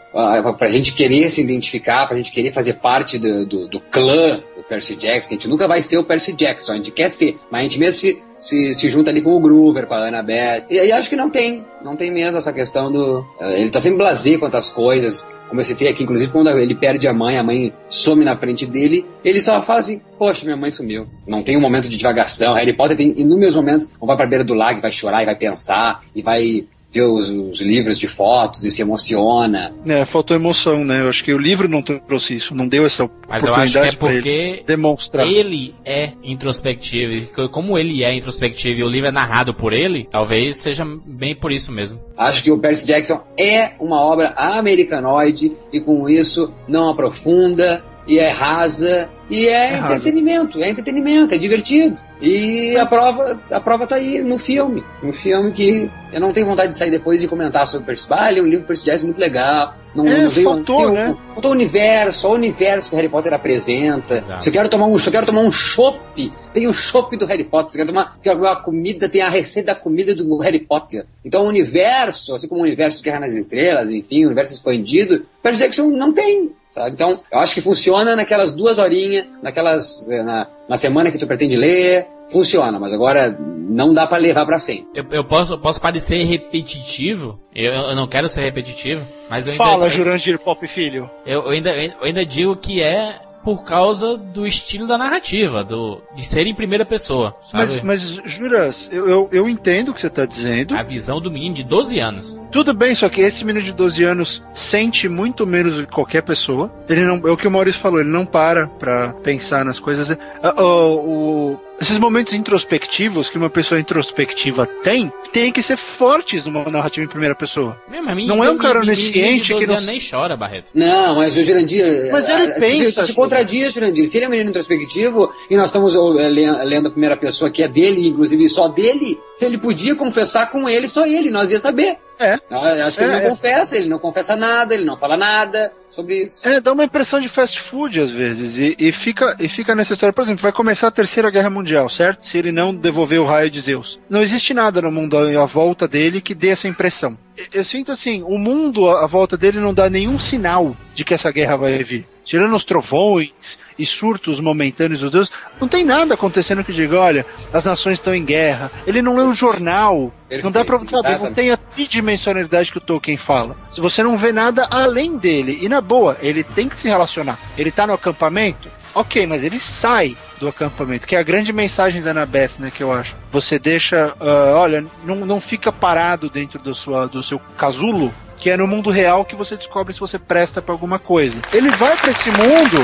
pra gente querer se identificar, pra gente querer fazer parte do, do, do clã do Percy Jackson, que a gente nunca vai ser o Percy Jackson, a gente quer ser, mas a gente mesmo se, se, se junta ali com o Groover, com a Annabeth. E acho que não tem, não tem mesmo essa questão do. Uh, ele tá sempre blasé quanto às coisas. Como eu citei aqui, inclusive, quando ele perde a mãe, a mãe some na frente dele, ele só fala assim: Poxa, minha mãe sumiu. Não tem um momento de divagação. Harry Potter tem inúmeros momentos, ou vai pra beira do lago vai chorar e vai pensar, e vai vê os, os, livros de fotos e se emociona. É, faltou emoção, né? Eu acho que o livro não trouxe isso, não deu essa Mas eu acho que é porque ele demonstrar. ele é introspectivo. E como ele é introspectivo e o livro é narrado por ele, talvez seja bem por isso mesmo. Acho que o Percy Jackson é uma obra americanoide e com isso não aprofunda e é rasa e é, é entretenimento, é entretenimento, é divertido. E a prova, a prova tá aí no filme. Um filme que eu não tenho vontade de sair depois e comentar sobre Percy Jackson. um livro Percy Jackson muito legal. Não, é, não tem, faltou, tem, né? Faltou o universo, o universo que o Harry Potter apresenta. Exato. Se eu quero tomar um, se eu quero tomar um chopp, tem o chopp do Harry Potter. Se eu quero tomar quero uma comida, tem a receita da comida do Harry Potter. Então o universo, assim como o universo de Guerra nas Estrelas, enfim, o universo expandido, Percy Jackson não tem. Sabe? Então, eu acho que funciona naquelas duas horinhas, naquelas. Eh, na, na semana que tu pretende ler, funciona, mas agora não dá para levar para sempre. Eu, eu, posso, posso parecer repetitivo, eu, eu, não quero ser repetitivo, mas eu ainda. Fala, Jurandir Pop Filho. Eu, eu, ainda, eu ainda digo que é por causa do estilo da narrativa, do, de ser em primeira pessoa. Sabe? Mas, mas Juras, eu, eu, eu, entendo o que você está dizendo. A visão do menino de 12 anos. Tudo bem, só que esse menino de 12 anos sente muito menos do que qualquer pessoa. Ele não, é o que o Maurício falou, ele não para pra pensar nas coisas. O, ah, o, esses momentos introspectivos que uma pessoa introspectiva tem, tem que ser fortes numa narrativa em primeira pessoa. Mesmo, não é um cara onisciente que não... nem chora, Barreto. Não, mas o Jurandir... Mas ele a, pensa... Se, se contradiz, Jurandir. Se ele é um menino introspectivo e nós estamos lendo a primeira pessoa que é dele, inclusive só dele, ele podia confessar com ele, só ele, nós ia saber. É. Eu acho que É, ele não é. confessa, ele não confessa nada, ele não fala nada sobre isso. É, dá uma impressão de fast food às vezes. E, e fica, e fica nessa história. Por exemplo, vai começar a Terceira Guerra Mundial, certo? Se ele não devolver o raio de Zeus. Não existe nada no mundo à volta dele que dê essa impressão. Eu- sinto assim, o mundo à volta dele não dá nenhum sinal de que essa guerra vai vir. Tirando os trovões e surtos momentâneos dos deuses, não tem nada acontecendo que diga, olha, as nações estão em guerra. Ele não lê um jornal. não dá pra, Perfeito, sabe, não tem a tridimensionalidade que o Tolkien fala. Se você não vê nada além dele, e na boa, ele tem que se relacionar. Ele tá no acampamento? Ok, mas ele sai do acampamento, que é a grande mensagem da Annabeth, né, que eu acho. Você deixa, ah, olha, não, não fica parado dentro do, sua, do seu casulo, que é no mundo real que você descobre se você presta pra alguma coisa. Ele vai pra esse mundo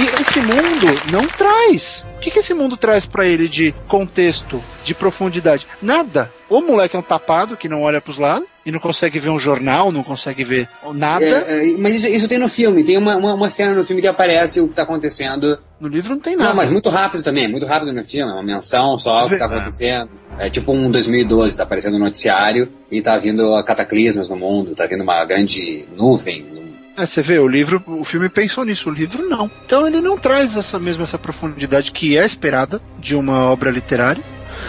e esse mundo não traz. O que, que esse mundo traz pra ele de contexto, de profundidade? Nada. O moleque é um tapado que não olha pros lados e não consegue ver um jornal, não consegue ver nada. É, é, mas isso, isso tem no filme, tem uma, uma, uma cena no filme que aparece o que tá acontecendo. No livro não tem nada. Não, mas muito rápido também, muito rápido no filme, é uma menção só o que tá É. acontecendo. É tipo um 2012, tá aparecendo no noticiário e tá vindo cataclismas no mundo, tá vindo uma grande nuvem. É, você vê, o livro, o filme pensou nisso, o livro não. Então ele não traz essa mesma essa profundidade que é esperada de uma obra literária.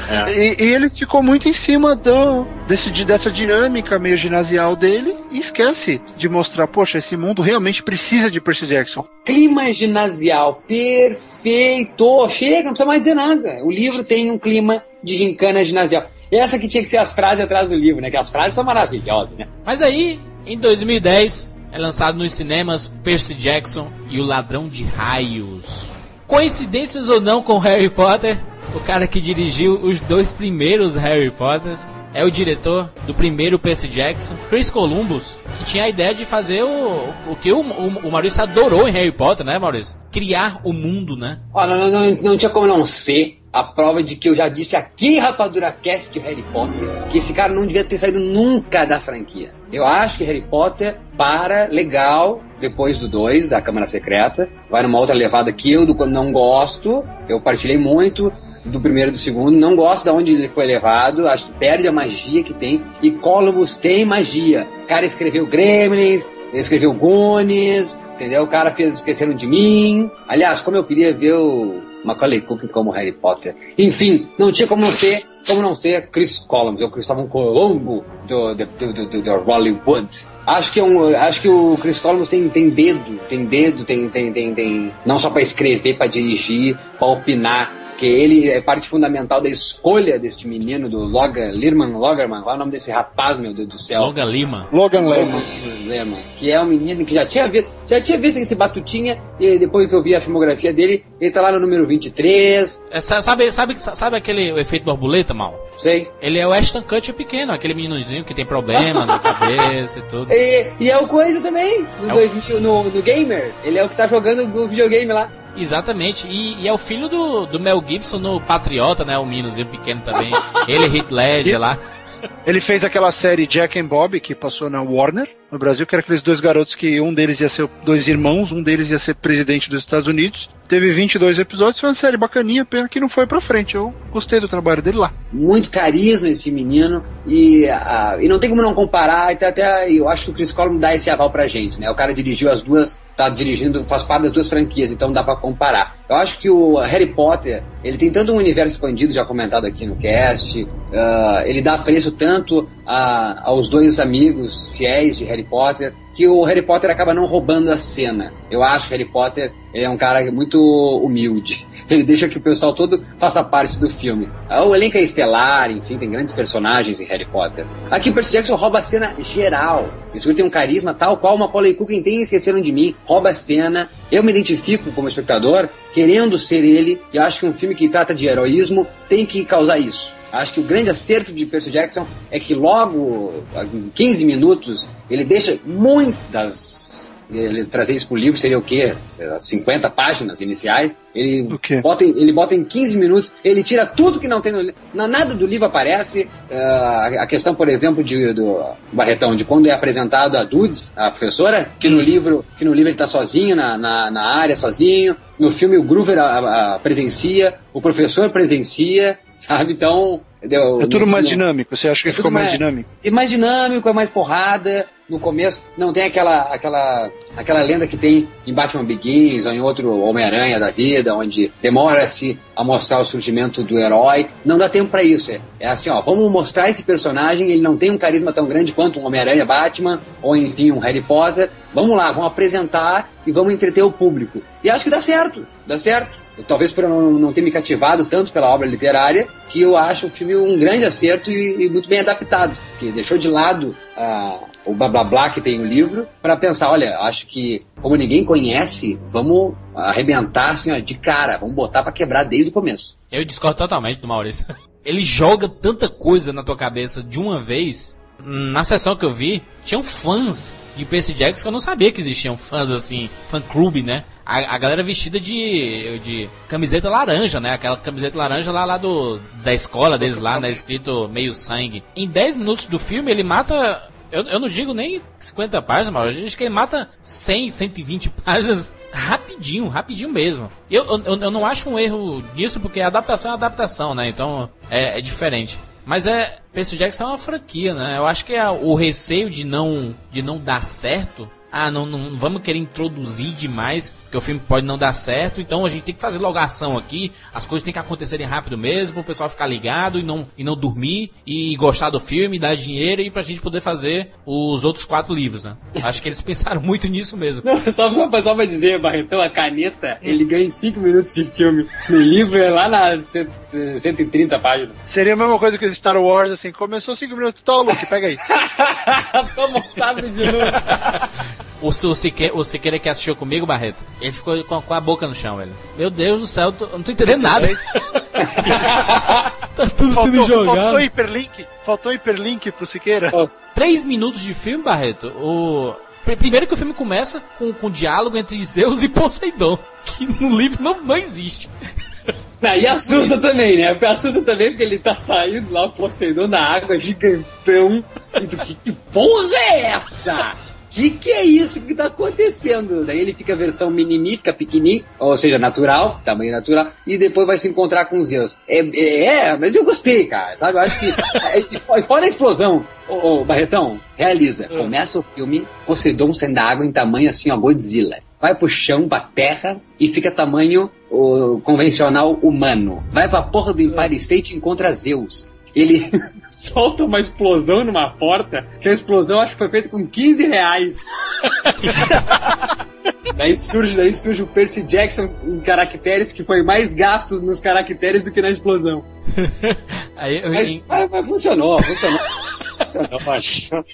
É. E, e ele ficou muito em cima do, desse, de- dessa dinâmica meio ginasial dele e esquece de mostrar, poxa, esse mundo realmente precisa de Percy Jackson. Clima ginasial, perfeito! Chega, não precisa mais dizer nada. O livro tem um clima de gincana ginasial. Essa que tinha que ser as frases atrás do livro, né? Que as frases são maravilhosas, né? Mas aí, em 2010, é lançado nos cinemas Percy Jackson e o Ladrão de Raios. Coincidências ou não com Harry Potter, o cara que dirigiu os dois primeiros Harry Potters é o diretor do primeiro Percy Jackson, Chris Columbus, que tinha a ideia de fazer o, o que o, o, o Maurício adorou em Harry Potter, né, Maurício? Criar o mundo, né? Não, não, não, não tinha como não ser a prova de que eu já disse aqui em Rapadura Cast de Harry Potter que esse cara não devia ter saído nunca da franquia. Eu acho que Harry Potter para legal depois do 2, da Câmara Secreta, vai numa outra levada que eu do não gosto, eu partilhei muito do primeiro e do segundo, não gosto de onde ele foi levado, acho que perde a magia que tem, e Columbus tem magia. O cara escreveu Gremlins, escreveu Goonies, entendeu? O cara fez Esqueceram de Mim. Aliás, como eu queria ver o Macaulay Culkin como Harry Potter. Enfim, não tinha como não ser, como não ser Chris Columbus, o Cristóvão Colombo do, do, do, do, do Hollywood. Acho que, é um, acho que o Chris Columbus tem, tem dedo, tem dedo, tem, tem, tem, tem não só para escrever, para dirigir, para opinar, que ele é parte fundamental da escolha deste menino, do Logan, Lirman Logerman, qual é o nome desse rapaz, meu Deus do céu? Logan Lima. Logan Lerman. Lehman, que é um menino que já tinha visto, já tinha visto esse Batutinha, e depois que eu vi a filmografia dele, ele tá lá no número 23, É, sa- sabe, sabe, sabe aquele o efeito borboleta, mal? sei. Ele é o Ashton Kutcher pequeno, aquele meninozinho que tem problema na cabeça e tudo. E, e é o Coisa também, no, É o- 2000, no, no Gamer, ele é o que tá jogando no videogame lá. Exatamente, e, e é o filho do, do Mel Gibson no Patriota, né? O meninozinho pequeno também. Ele, Heath Ledger lá. Ele fez aquela série Jack and Bob, que passou na Warner, no Brasil, que era aqueles dois garotos que um deles ia ser dois irmãos, um deles ia ser presidente dos Estados Unidos. Teve 22 episódios, foi uma série bacaninha, pena que não foi pra frente. Eu gostei do trabalho dele lá. Muito carisma esse menino, e, ah, e não tem como não comparar, até, até eu acho que o Chris Columbus dá esse aval pra gente, né? O cara dirigiu as duas, tá dirigindo, faz parte das duas franquias, então dá pra comparar. Eu acho que o Harry Potter, ele tem tanto um universo expandido, já comentado aqui no cast, ah, ele dá preço tanto a- aos dois amigos fiéis de Harry Potter, que o Harry Potter acaba não roubando a cena. Eu acho que Harry Potter ele é um cara muito humilde. Ele deixa que o pessoal todo faça parte do filme. Ah, O elenco é estelar, enfim, tem grandes personagens em Harry Potter. Aqui Percy Jackson rouba a cena geral. Isso tem um carisma tal qual uma Macaulay Culkin tem em Esqueceram de Mim. Rouba a cena. Eu me identifico como espectador, querendo ser ele. E acho que um filme que trata de heroísmo tem que causar isso. Acho que o grande acerto de Percy Jackson é que logo, em 15 minutos, ele deixa muitas. Ele trazer isso pro livro seria o quê? 50 páginas iniciais. Ele bota, em, ele bota em 15 minutos, ele tira tudo que não tem no livro. Nada do livro aparece. Ah, a questão, por exemplo, de, do Barretão, de quando é apresentado a Dudes, a professora, que no livro, que no livro ele tá sozinho, na, na, na área, sozinho. No filme o Groover a- a- presencia, o professor presencia, sabe? Então. deu- É tudo mais dinâmico. Você acha que É ficou mais mais- dinâmico? é mais dinâmico, é mais porrada no começo. Não tem aquela aquela aquela lenda que tem em Batman Begins ou em outro Homem-Aranha da vida, onde demora-se a mostrar o surgimento do herói. Não dá tempo pra isso. É, é assim, ó, vamos mostrar esse personagem, ele não tem um carisma tão grande quanto um Homem-Aranha Batman ou enfim um Harry Potter. Vamos lá, vamos apresentar e vamos entreter o público. E acho que dá certo, dá certo. Talvez por eu não, não ter me cativado tanto pela obra literária, que eu acho o filme um grande acerto e, e muito bem adaptado. Que deixou de lado ah, o blá blá blá que tem no livro, para pensar, olha, acho que como ninguém conhece, vamos arrebentar assim, ó, de cara, vamos botar para quebrar desde o começo. Eu discordo totalmente do Maurício. Ele joga tanta coisa na tua cabeça de uma vez. Na sessão que eu vi, tinham fãs de Percy Jackson que eu não sabia que existiam fãs assim, fã clube, né? A, a galera vestida de, de camiseta laranja, né? Aquela camiseta laranja lá, lá do, da escola deles lá, né? Escrito meio sangue. Em 10 minutos do filme, ele mata eu, eu não digo nem 50 páginas, mas eu acho que ele mata 100, 120 páginas rapidinho, rapidinho mesmo. Eu, eu, eu não acho um erro disso, porque a adaptação é adaptação, né? Então é, é diferente. Mas é. Percy Jackson é uma franquia, né? Eu acho que é o receio de não, de não dar certo. Ah, não, não vamos querer introduzir demais, porque o filme pode não dar certo, então a gente tem que fazer logo a ação aqui, as coisas têm que acontecerem rápido mesmo, o pessoal ficar ligado e não, e não dormir, e gostar do filme, dar dinheiro e pra gente poder fazer os outros quatro livros, né? Acho que eles pensaram muito nisso mesmo. Não, só, só, só pra dizer, Barretão, a caneta, ele ganha em 5 minutos de filme. No livro é lá nas 130 páginas. Seria a mesma coisa que Star Wars, assim, começou 5 minutos, tá, Luke, pega aí. Toma um sabre de luz. O, o, Sique, o Siqueira que assistiu comigo, Barreto, ele ficou com, com a boca no chão, velho. Meu Deus do céu, eu, tô- eu não tô entendendo nada. tá tudo sendo Faltou, faltou jogado. hiperlink? Faltou hiperlink pro Siqueira? Três minutos de filme, Barreto. O... pr- Primeiro que o filme começa com, com diálogo entre Zeus e Poseidon, que no livro não, não existe. Aí assusta também, né? Assusta também porque ele tá saindo lá, o Poseidon na água, gigantão. E tu, que, que porra é essa? Que que é isso que tá acontecendo? Daí ele fica a versão minimi, fica pequenininho, ou seja, natural, tamanho natural, e depois vai se encontrar com os Zeus. É, é, é, mas eu gostei, cara, sabe? Eu acho que. é, e fora a explosão, ô, ô, Barretão, realiza. Começa o filme, Poseidon saindo da água em tamanho assim, ó, Godzilla. Vai pro chão, pra terra, e fica tamanho o convencional humano. Vai pra porra do Empire State e encontra Zeus. Ele solta uma explosão numa porta, que a explosão acho que foi feita com 15 reais. daí, surge, daí surge o Percy Jackson em caracteres que foi mais gastos nos caracteres do que na explosão. Aí, eu- Mas, mas- mas funcionou, funcionou. funcionou.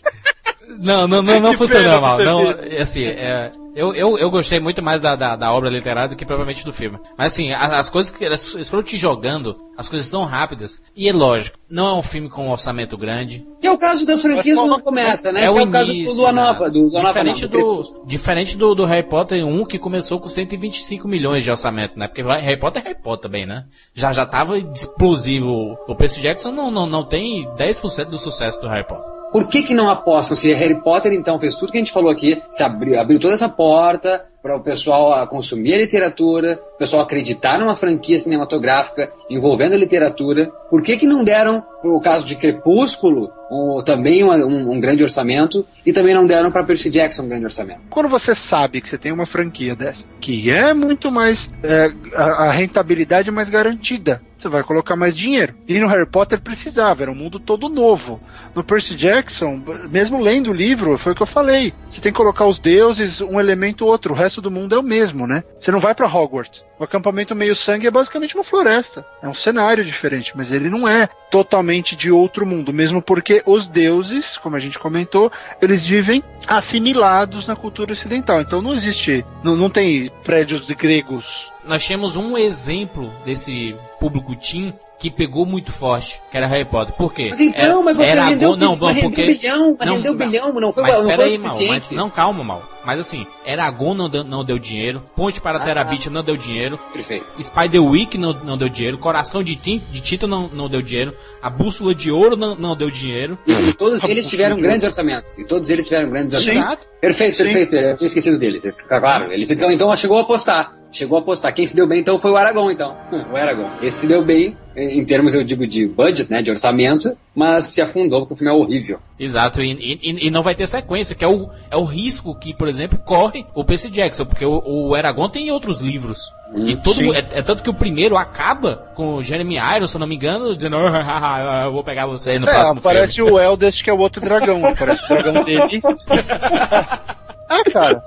Não, não, não, não funcionou mal. Não, é assim, é, eu, eu, eu gostei muito mais da, da, da obra literária do que provavelmente do filme. Mas assim, a- as, coisas que elas, eles foram te jogando, as coisas tão rápidas. E é lógico, não é um filme com um orçamento grande. Que é o caso das franquias quando começa, né? É que o é o caso início, do Lua Nova. exato. Do, Lua Nova diferente, não, do, diferente do, do Harry Potter 1, que começou com 125 milhões de orçamento, né? Porque Harry Potter é Harry Potter também, né? Já, já tava explosivo. O Percy Jackson não, não, não tem 10% do sucesso do Harry Potter. Por que, que não apostam? Se Harry Potter, então, fez tudo que a gente falou aqui, se abriu, abriu toda essa porta para o pessoal consumir a literatura, o pessoal acreditar numa franquia cinematográfica envolvendo a literatura, por que, que não deram, pro caso de Crepúsculo, um- também uma- um, um grande orçamento, e também não deram para Percy Jackson um grande orçamento? Quando você sabe que você tem uma franquia dessa, que é muito mais. é, a, a rentabilidade é mais garantida, você vai colocar mais dinheiro. E no Harry Potter precisava, era um mundo todo novo. No Percy Jackson, mesmo lendo o livro, foi o que eu falei. Você tem que colocar os deuses, um elemento ou outro, o resto do mundo é o mesmo, né? Você não vai pra Hogwarts. O acampamento meio sangue é basicamente uma floresta. É um cenário diferente, mas ele não é totalmente de outro mundo, mesmo porque os deuses, como a gente comentou, eles vivem assimilados na cultura ocidental. Então não existe, não, não tem prédios gregos. Nós temos um exemplo desse público teen que pegou muito forte, que era Harry Potter. Por quê? Mas então, Era- mas você era rendeu, Aragorn- não, vamos, rendeu porque bilhão, mas rendeu bilhão, não foi, mas não foi aí, mal, mas não, calma, mal. Mas assim, Eragon não deu, não deu dinheiro, Ponte para Ah, Terabit não deu dinheiro, Perfeito. Spiderwick não, não deu dinheiro, Coração de, Tin, de Tito não, não deu dinheiro, a Bússola de Ouro não, não deu dinheiro. E, todos eles tiveram grandes orçamentos. E todos eles tiveram grandes Sim. orçamentos. Exato. Perfeito, perfeito. Eu tinha esquecido deles. Claro, eles então, então chegou a apostar. Chegou a apostar. Quem se deu bem então foi o Aragão, então. O Aragão. Esse se deu bem, em termos, eu digo, de budget, né? De orçamento, mas se afundou porque o filme é horrível. Exato, e, e- e não vai ter sequência, que é o, é o risco que, por exemplo, corre o Percy Jackson, porque o, o Eragon tem outros livros. e todo é, é tanto que o primeiro acaba com o Jeremy Irons, se eu não me engano, dizendo, "Ah, eu vou pegar você no É, próximo aparece filme. o Eldest, que é o outro dragão. Aparece o dragão dele. ah, cara.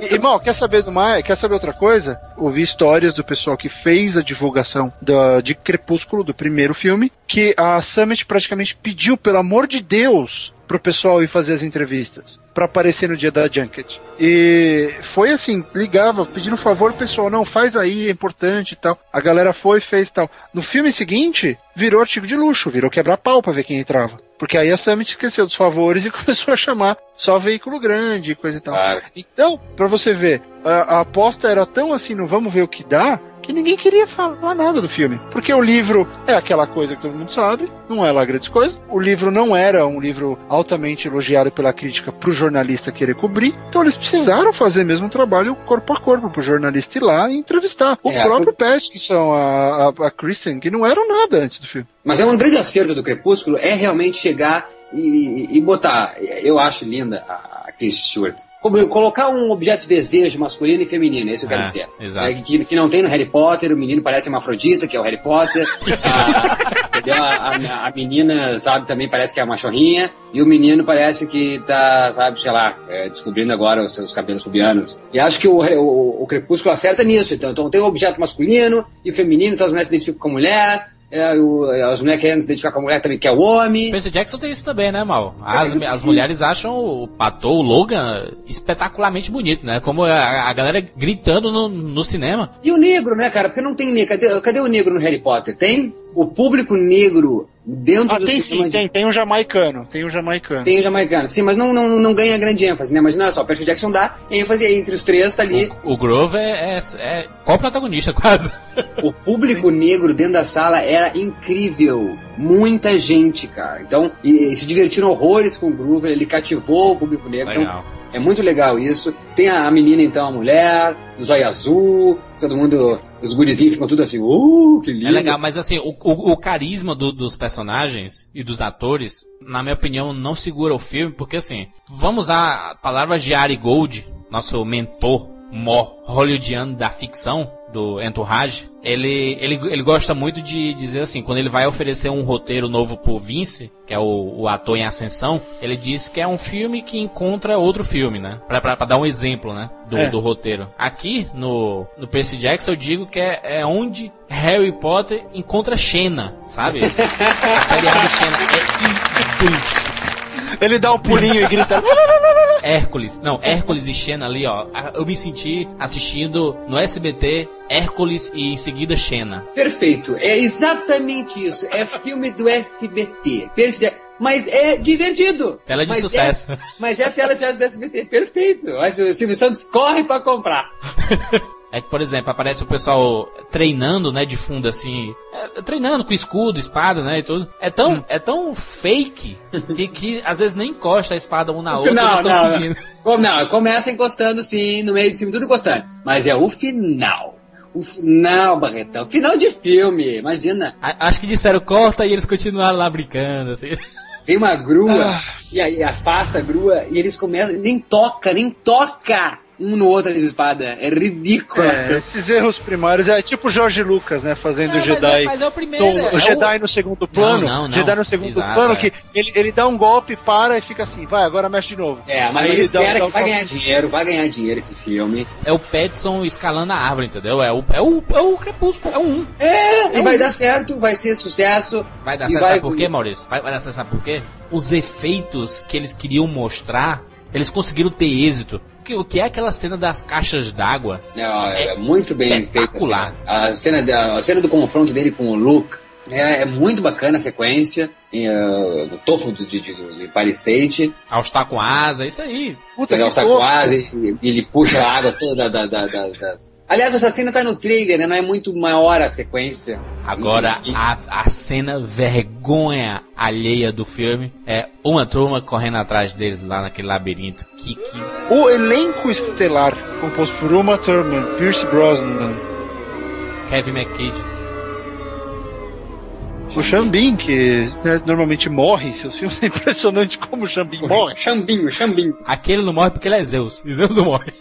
Irmão, quer saber do mais? Quer saber outra coisa? Ouvi histórias do pessoal que fez a divulgação da, de Crepúsculo, do primeiro filme, que a Summit praticamente pediu, pelo amor de Deus, pro pessoal ir fazer as entrevistas. Pra aparecer no dia da Junket. E foi assim, ligava, pedindo um favor, pessoal, não, faz aí, é importante e tal. A galera foi, fez tal. No filme seguinte, virou artigo de luxo, virou quebrar-pau pra ver quem entrava. Porque aí a Summit esqueceu dos favores e começou a chamar só veículo grande e coisa e tal. Claro. Então, pra você ver, a, a aposta era tão assim no vamos ver o que dá, que ninguém queria falar nada do filme. Porque o livro é aquela coisa que todo mundo sabe, não é lá grandes coisas. O livro não era um livro altamente elogiado pela crítica pro jornalista querer cobrir. Então eles precisaram fazer mesmo um trabalho corpo a corpo pro jornalista ir lá e entrevistar. O É, próprio Pat, que são a, a, a Kristen, que não eram nada antes do filme. Mas é um grande acerto do Crepúsculo é realmente chegar e, e botar. Eu acho linda a Chris Stewart. Como colocar um objeto de desejo masculino e feminino, é isso que eu quero É, dizer. exato. É, que, que não tem no Harry Potter, o menino parece uma Afrodita, que é o Harry Potter. a, entendeu? A, a- a menina, sabe, também parece que é uma chorrinha. E o menino parece que tá, sabe, sei lá, é, descobrindo agora os seus cabelos pubianos. E acho que o, o, o Crepúsculo acerta nisso. Então, então tem o objeto masculino e feminino, então as mulheres se identificam com a mulher. É, o, as mulheres querendo se identificar com a mulher também, que é o homem. Percy Jackson tem isso também, né, Mal? As, as mulheres acham o Patou, o Logan, espetacularmente bonito, né? Como a, a galera gritando no, no cinema. E o negro, né, cara? Porque não tem negro. Cadê, cadê o negro no Harry Potter? Tem o público negro dentro Ah, do tem cinema sim, de- tem, tem um jamaicano, tem um jamaicano. Tem o jamaicano, sim, mas não, não, não ganha grande ênfase, né? Imagina só, Percy Jackson dá ênfase entre os três, tá ali. O, o Grover é, é, é qual protagonista, quase? O público negro dentro da sala era incrível. Muita gente, cara. Então, e, e se divertiram horrores com o Groover, ele cativou o público negro. Então, Legal. É muito legal isso. Tem a, menina, então, a mulher, do zóio azul, todo mundo, os gurizinhos ficam tudo assim, uh, que lindo. É legal, mas assim, o, o, o carisma do- dos personagens e dos atores, na minha opinião, não segura o filme, porque assim, vamos usar a palavra de Ari Gold, nosso mentor, mó hollywoodiano da ficção, do Entourage, ele, ele, ele gosta muito de dizer assim, quando ele vai oferecer um roteiro novo pro Vince, que é o, o ator em ascensão, ele diz que é um filme que encontra outro filme, né? Pra, pra, pra dar um exemplo, né? Do, É. do roteiro. Aqui, no, no Percy Jackson, eu digo que é, é onde Harry Potter encontra Xena, sabe? A série do Xena é impactante. Ele dá um pulinho e grita. Hércules, não, Hércules e Xena ali, ó. Eu me senti assistindo no SBT Hércules e em seguida Xena. Perfeito, é exatamente isso. É filme do SBT. Mas é divertido. Tela de Mas sucesso. é- mas é a tela de sucesso do SBT. Perfeito. Mas o Silvio Santos corre pra comprar. É que, por exemplo, aparece o pessoal treinando, né, de fundo assim, é, treinando com escudo, espada, né, e tudo. É tão, é tão fake que, que às vezes nem encosta a espada um na outra, eles Não, estão não, fingindo. não. Não, começa encostando sim, no meio do filme, tudo encostando. Mas é o final. O final, Barretão. Final de filme, imagina. A- Acho que disseram corta e eles continuaram lá brincando, assim. Vem uma grua Ah. e aí afasta a grua e eles começam. Nem toca, nem toca um no outro as espadas. É ridículo. É, esses erros primários é tipo o Jorge Lucas, né? Fazendo Não, o mas Jedi. é- mas é o primeiro, é o o- Jedi no segundo plano. não, não. Jedi no segundo Exato, plano, é. que ele, ele dá um golpe, para e fica assim, vai, agora mexe de novo. É, mas Aí ele dá- espera dá que vai um- ganhar dinheiro, vai ganhar dinheiro esse filme. É o Petson escalando a árvore, entendeu? É o, é o, é o crepúsculo, é o um. É, e vai dar certo, vai ser sucesso. Vai dar certo, sabe por quê, Maurício? Vai, vai dar certo, sabe por quê? Os efeitos que eles queriam mostrar, eles conseguiram ter êxito. Que, o que é aquela cena das caixas d'água? É, é É muito bem feita. assim. A cena, da- a cena do confronto dele com o Luke é, é muito bacana a sequência. E, uh, do topo de, de, de, de Paris. Ao estar com asa, isso aí. Puta o que saco tosco. quase e, e ele puxa a água toda da, da, da- das. Aliás, essa cena tá no trailer, né? Não é muito maior a sequência. Agora, a, a cena vergonha alheia do filme é uma turma correndo atrás deles lá naquele labirinto. Que, que O elenco estelar, composto por Uma Thurman, Pierce Brosnan, Kevin McKidd. O Xambin, que né, normalmente morre em seus filmes. É impressionante como o Xambin morre. Xambinho, Xambinho. Aquele não morre porque ele é Zeus. E Zeus não morre.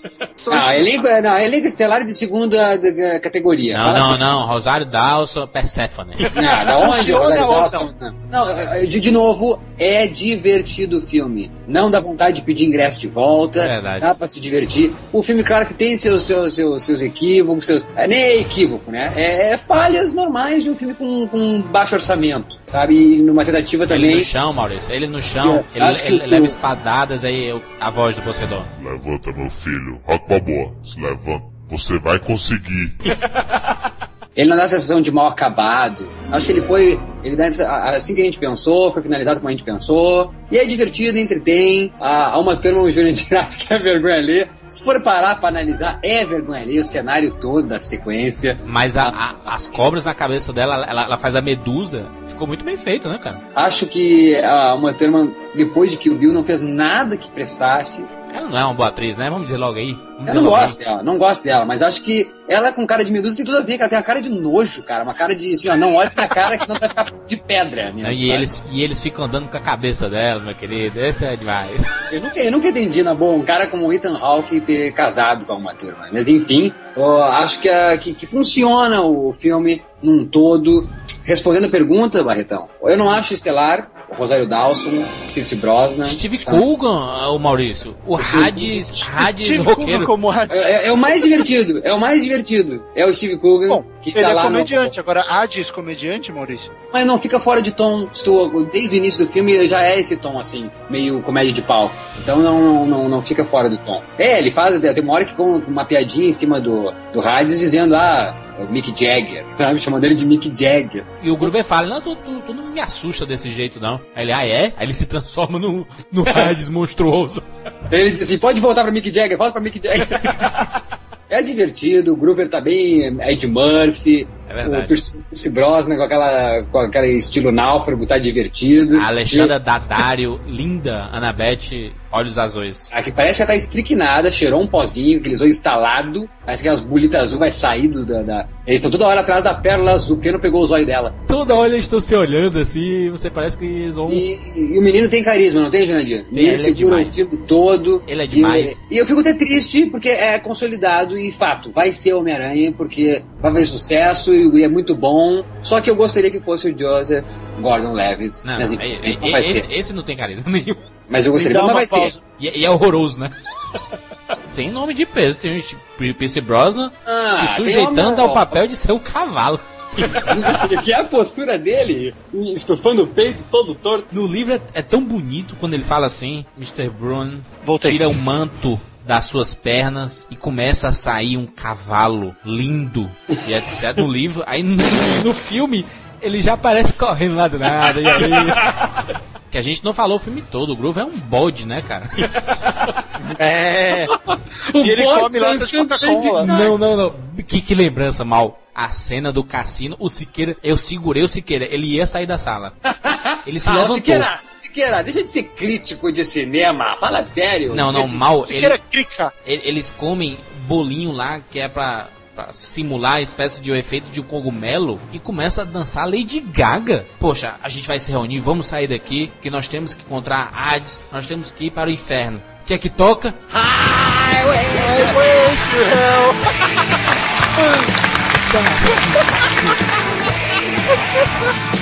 Não, elenco, não, elenco estelar de segunda de- categoria. Não, Fala não, assim. não. Rosário Dawson, Persephone. Ah, da onde? Rosário Dawson? Não, é, é, de, de novo, é divertido o filme. Não dá vontade de pedir ingresso de volta. É verdade. Dá pra se divertir. O filme, claro que tem seus, seus, seus, seus equívocos, seus, é, nem é equívoco, né? É, é falhas normais de um filme com, com baixo orçamento, sabe? E numa tentativa Ele também. no chão, Maurício. Ele no chão. Eu Ele, acho que ele o- leva espadadas aí eu- a voz do Poseidon. Levanta, meu filho. Rock Balboa, se levanta. Você vai conseguir. Ele não dá a sensação de mal acabado. Acho que ele foi. Ele dá assim que a gente pensou, foi finalizado como a gente pensou. E é divertido, entretém. Há uma turma Júnior de Graça que é vergonha ler. Se for parar pra analisar, é vergonha ler o cenário todo da sequência. Mas a- a- as cobras na cabeça dela, ela, ela faz a medusa. Ficou muito bem feito, né, cara? Acho que a uma turma, depois de que o Bill não fez nada que prestasse. Ela não é uma boa atriz, né? Vamos dizer logo aí. Vamos Eu dizer não gosto dela, não gosto dela, mas acho que ela com cara de medusa tem tudo a ver, que ela tem uma cara de nojo, cara. Uma cara de assim, ó, não olhe pra cara que senão vai ficar de pedra. Minha, Não, E eles, e eles ficam andando com a cabeça dela, meu querido. Esse é demais. Eu nunca, eu nunca entendi, na boa, um cara como o Ethan Hawke ter casado com uma turma. Mas enfim, eu acho que, a- que, que funciona o filme num todo. Respondendo a pergunta, Barretão, eu não acho estelar Rosário Dawson, Pierce Brosnan. Steve Coogan, o Maurício. O Hades, Hades Steve roqueiro. Coogan como Hades. É, é o mais divertido, é o mais divertido. É o Steve Coogan, Bom, que ele tá é lá comediante. Agora, Hades comediante, Maurício? no... Mas não, fica fora de tom. Estou, desde o início do filme já é esse tom, assim, meio comédia de pau. Então não, não, não, fica fora do tom. É, ele faz, tem uma hora que com uma piadinha em cima do, do Hades dizendo, ah, é Mick Jagger, sabe? Chamando ele de Mick Jagger. E o Groover fala, não, tu, tu, tu não me assusta desse jeito, não. Aí ele, ah, é? Aí ele se transforma no, no Hades monstruoso. Ele diz assim, pode voltar pra Mick Jagger, volta pra Mick Jagger. É divertido, o Groover tá bem, Ed Murphy, É verdade. o Pierce Brosnan com, aquela, com aquele estilo náufrago, tá divertido. A Alexandra Daddario, linda, Annabeth, olhos azuis. A que parece que ela tá estriquinada, cheirou um pozinho, aqueles olhos estalados, parece que as bolitas azul vai sair do, da, da- Eles estão toda hora atrás da pérola azul, porque não pegou os olhos dela. Toda hora eles estão se olhando assim, e você parece que eles vão... E, e o menino tem carisma, não tem, Jurandir? Tem, ele é segura o demais. filme todo. Ele é demais. E, e eu fico até triste, porque é consolidado e fato, vai ser Homem-Aranha, porque vai fazer sucesso e é muito bom. Só que eu gostaria que fosse o Joseph Gordon-Levitt. Não, mas não, infelizmente e- não e- vai esse, ser. esse não tem carisma nenhum. Mas eu gostaria, mas uma vai ser. pausa. E, e é horroroso, né? tem nome de peso, tem o Pierce Brosnan Ah, se sujeitando ao papel de ser um cavalo. que é a postura dele, estufando o peito todo torto. No livro é, é tão bonito quando ele fala assim, Mr. Brown Voltei. tira o manto das suas pernas e começa a sair um cavalo lindo e etc. No livro, aí no, no filme ele já aparece correndo lá do nada. E aí... Que a gente não falou o filme todo, o Groove é um bode, né, cara? É. e ele come lá de Coca-Cola. Não, não, não. Que, que lembrança, mal. A cena do cassino, o Siqueira, eu segurei o Siqueira, ele ia sair da sala. Ele se Ah, levantou. Siqueira, Siqueira, deixa de ser crítico de cinema, fala sério. Não, não, de- mal. Se Ele, ele- eles comem bolinho lá que é pra, pra simular a espécie de um efeito de um cogumelo e começa a dançar Lady Gaga. Poxa, a gente vai se reunir, vamos sair daqui, que nós temos que encontrar Hades, nós temos que ir para o inferno. O que é que toca? Mas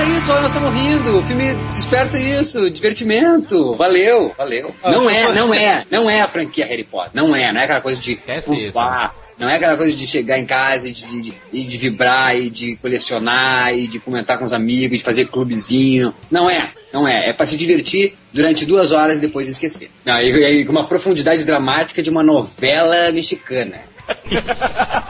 é isso, olha, nós estamos rindo. O filme desperta isso, divertimento. Valeu, valeu. Ah, não é, não é, não é a franquia Harry Potter. Não é, não é aquela coisa de Esquece isso. Não é aquela coisa de chegar em casa e de, de, de vibrar e de colecionar e de comentar com os amigos, de fazer clubezinho. Não é. Não é. É pra se divertir durante duas horas e depois esquecer. Não, e, e com uma profundidade dramática de uma novela mexicana.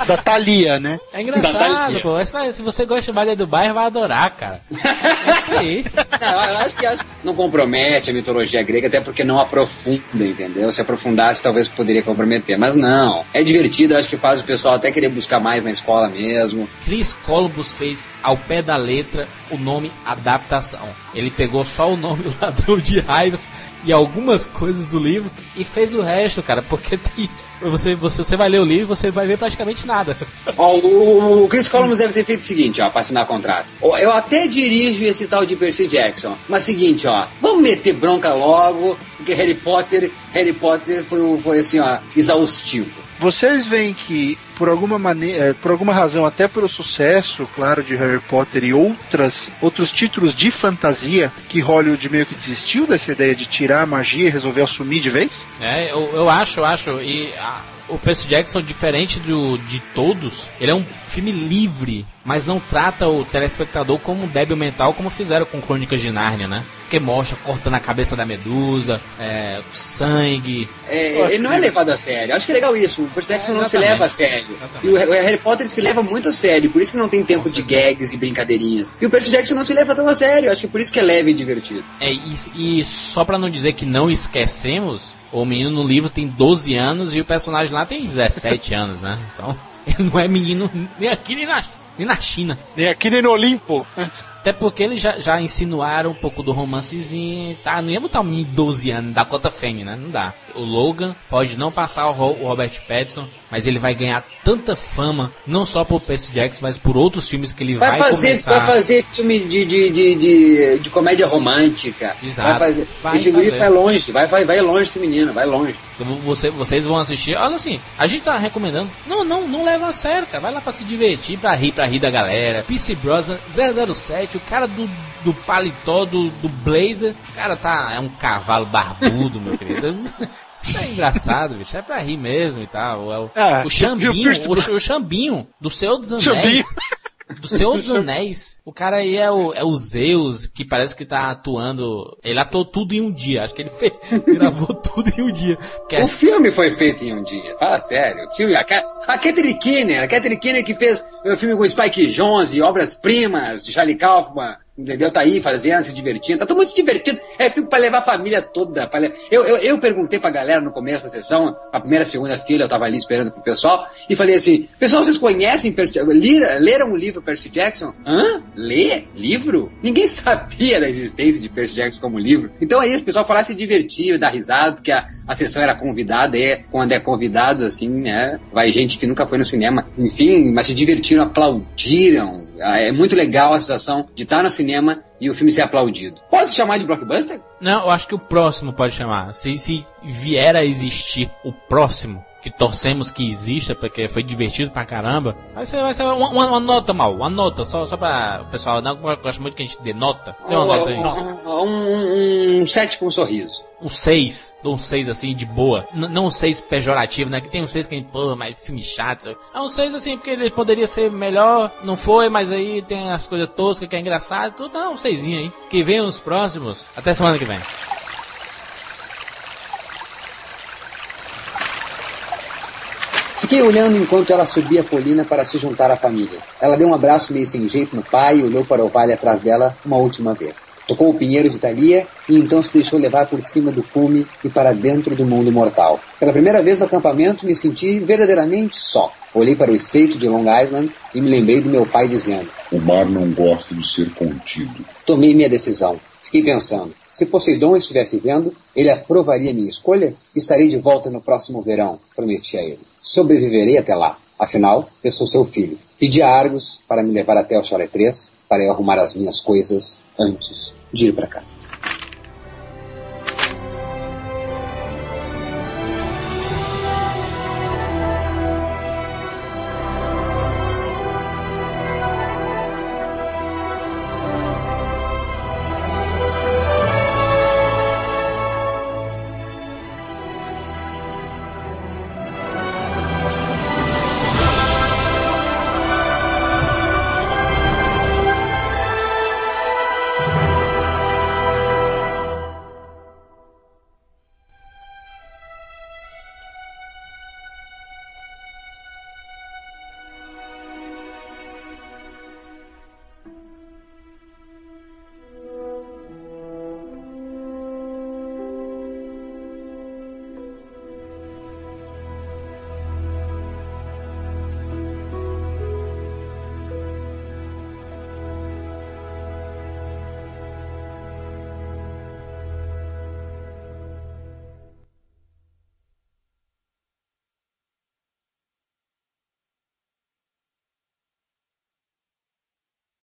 Da Thalia, né? É engraçado, pô. Se você gosta de Maria do Bairro, vai adorar, cara. É isso aí. Não, eu acho que, acho não compromete a mitologia grega, até porque não aprofunda, entendeu? Se aprofundasse, talvez poderia comprometer. Mas não. É divertido, eu acho que faz o pessoal até querer buscar mais na escola mesmo. Chris Columbus fez ao pé da letra o nome adaptação. Ele pegou só o nome Ladrão de Raivas e algumas coisas do livro e fez o resto, cara, porque tem. Você, você, você vai ler o livro e você vai ver praticamente nada. Ó, o, o Chris Columbus deve ter feito o seguinte, ó, pra assinar contrato. Eu até dirijo esse tal de Percy Jackson. Mas seguinte, ó, vamos meter bronca logo, porque Harry Potter, Harry Potter foi, o- foi assim, ó, exaustivo. Vocês veem que, por alguma maneira, por alguma razão, até pelo sucesso, claro, de Harry Potter e outras, outros títulos de fantasia, que Hollywood meio que desistiu dessa ideia de tirar a magia e resolver assumir de vez? É, eu, eu acho, eu acho. E a- o Percy Jackson, diferente do, de todos, ele é um filme livre, mas não trata o telespectador como um débil mental, como fizeram com Crônicas de Nárnia, né? Porque mostra cortando a cabeça da medusa, é, sangue. É, ele não é levado a sério. Acho que é legal isso. O Percy Jackson É, não se leva a sério. Exatamente. E o, Harry Potter se leva muito a sério. Por isso que não tem tempo de gags e brincadeirinhas. E o Percy Jackson não se leva tão a sério. Acho que por isso que é leve e divertido. É, e, e só pra não dizer que não esquecemos, o menino no livro tem 12 anos e o personagem lá tem 17 anos, né? Então, ele não é menino nem aqui nem na, nem na China. Nem aqui nem no Olimpo. Até porque eles já, já insinuaram um pouco do romancezinho, tá? Não ia botar um menino de 12 anos da cota Fêmea, né? Não dá. O Logan pode não passar o, Ro- o Robert Pattinson, mas ele vai ganhar tanta fama, não só por Percy Jackson, mas por outros filmes que ele vai, Vai, fazer, começar. vai fazer filme de, de, de, de, de comédia romântica. Exato. Vai fazer. Vai esse fazer. vai longe. Vai, vai, vai longe esse menino. Vai longe. Você, vocês vão assistir. Olha assim, a gente tá recomendando. Não, não, não leva a sério, cara. Vai lá pra se divertir, pra rir, pra rir da galera. PC Bros 007, o cara do, do paletó, do, do blazer. O cara tá. É um cavalo barbudo, meu querido. Isso é engraçado, bicho. É pra rir mesmo e tal. É o, Ah, o Xambinho, o o, Ch- o Xambinho, do Senhor dos Anéis. Do Senhor dos Anéis. O cara aí é o, é o Zeus, que parece que tá atuando. Ele atuou tudo em um dia. Acho que ele fez, gravou tudo em um dia. Porque é O filme foi feito em um dia. Fala sério. O filme, a, a Catherine Keener, a Catherine Keener que fez o filme com Spike Jonze, obras-primas de Charlie Kaufman. Entendeu? Tá aí fazendo, se divertindo. Tá todo mundo se divertindo. É filme pra levar a família toda. pra eu, eu, eu perguntei pra galera no começo da sessão, a primeira, segunda fila, eu tava ali esperando pro pessoal, e falei assim: Pessoal, vocês conhecem Percy Leram o livro Percy Jackson? Hã? Lê? Livro? Ninguém sabia da existência de Percy Jackson como livro. Então é isso, o pessoal falar se divertir, dar risada, porque a, a sessão era convidada, e quando é convidado, assim, né? Vai gente que nunca foi no cinema, enfim, mas se divertiram, aplaudiram. Ah, É muito legal a sensação de estar no cinema e o filme ser aplaudido. Pode se chamar de blockbuster? Não, eu acho que o próximo pode chamar. Se, se vier a existir o próximo, que torcemos que exista, porque foi divertido pra caramba, vai ser, vai ser uma, uma- uma nota mal, uma nota, só, só pra o pessoal, não eu gosto muito que a gente dê nota. Dê uma nota aí. Um, um, um sete com um sorriso. Um 6, dou um 6 assim, de boa. N- não um 6 pejorativo, né? Que tem um 6 que pô, mas filme chato. É um 6 assim, porque ele poderia ser melhor, não foi, mas aí tem as coisas toscas que é engraçado, tudo. Não, um 6 aí. Que venham os próximos. Até semana que vem. Fiquei olhando enquanto ela subia a colina para se juntar à família. Ela deu um abraço meio sem jeito no pai e olhou para o vale atrás dela uma última vez. Tocou o pinheiro de Thalia e então se deixou levar por cima do cume e para dentro do mundo mortal. Pela primeira vez no acampamento me senti verdadeiramente só. Olhei para o estreito de Long Island e me lembrei do meu pai dizendo: O mar não gosta de ser contido. Tomei minha decisão. Fiquei pensando: se Poseidon estivesse vendo, ele aprovaria minha escolha? Estarei de volta no próximo verão, prometi a ele. Sobreviverei até lá. Afinal, eu sou seu filho. Pedi a Argos para me levar até o Chalé 3 para eu arrumar as minhas coisas antes de ir para casa.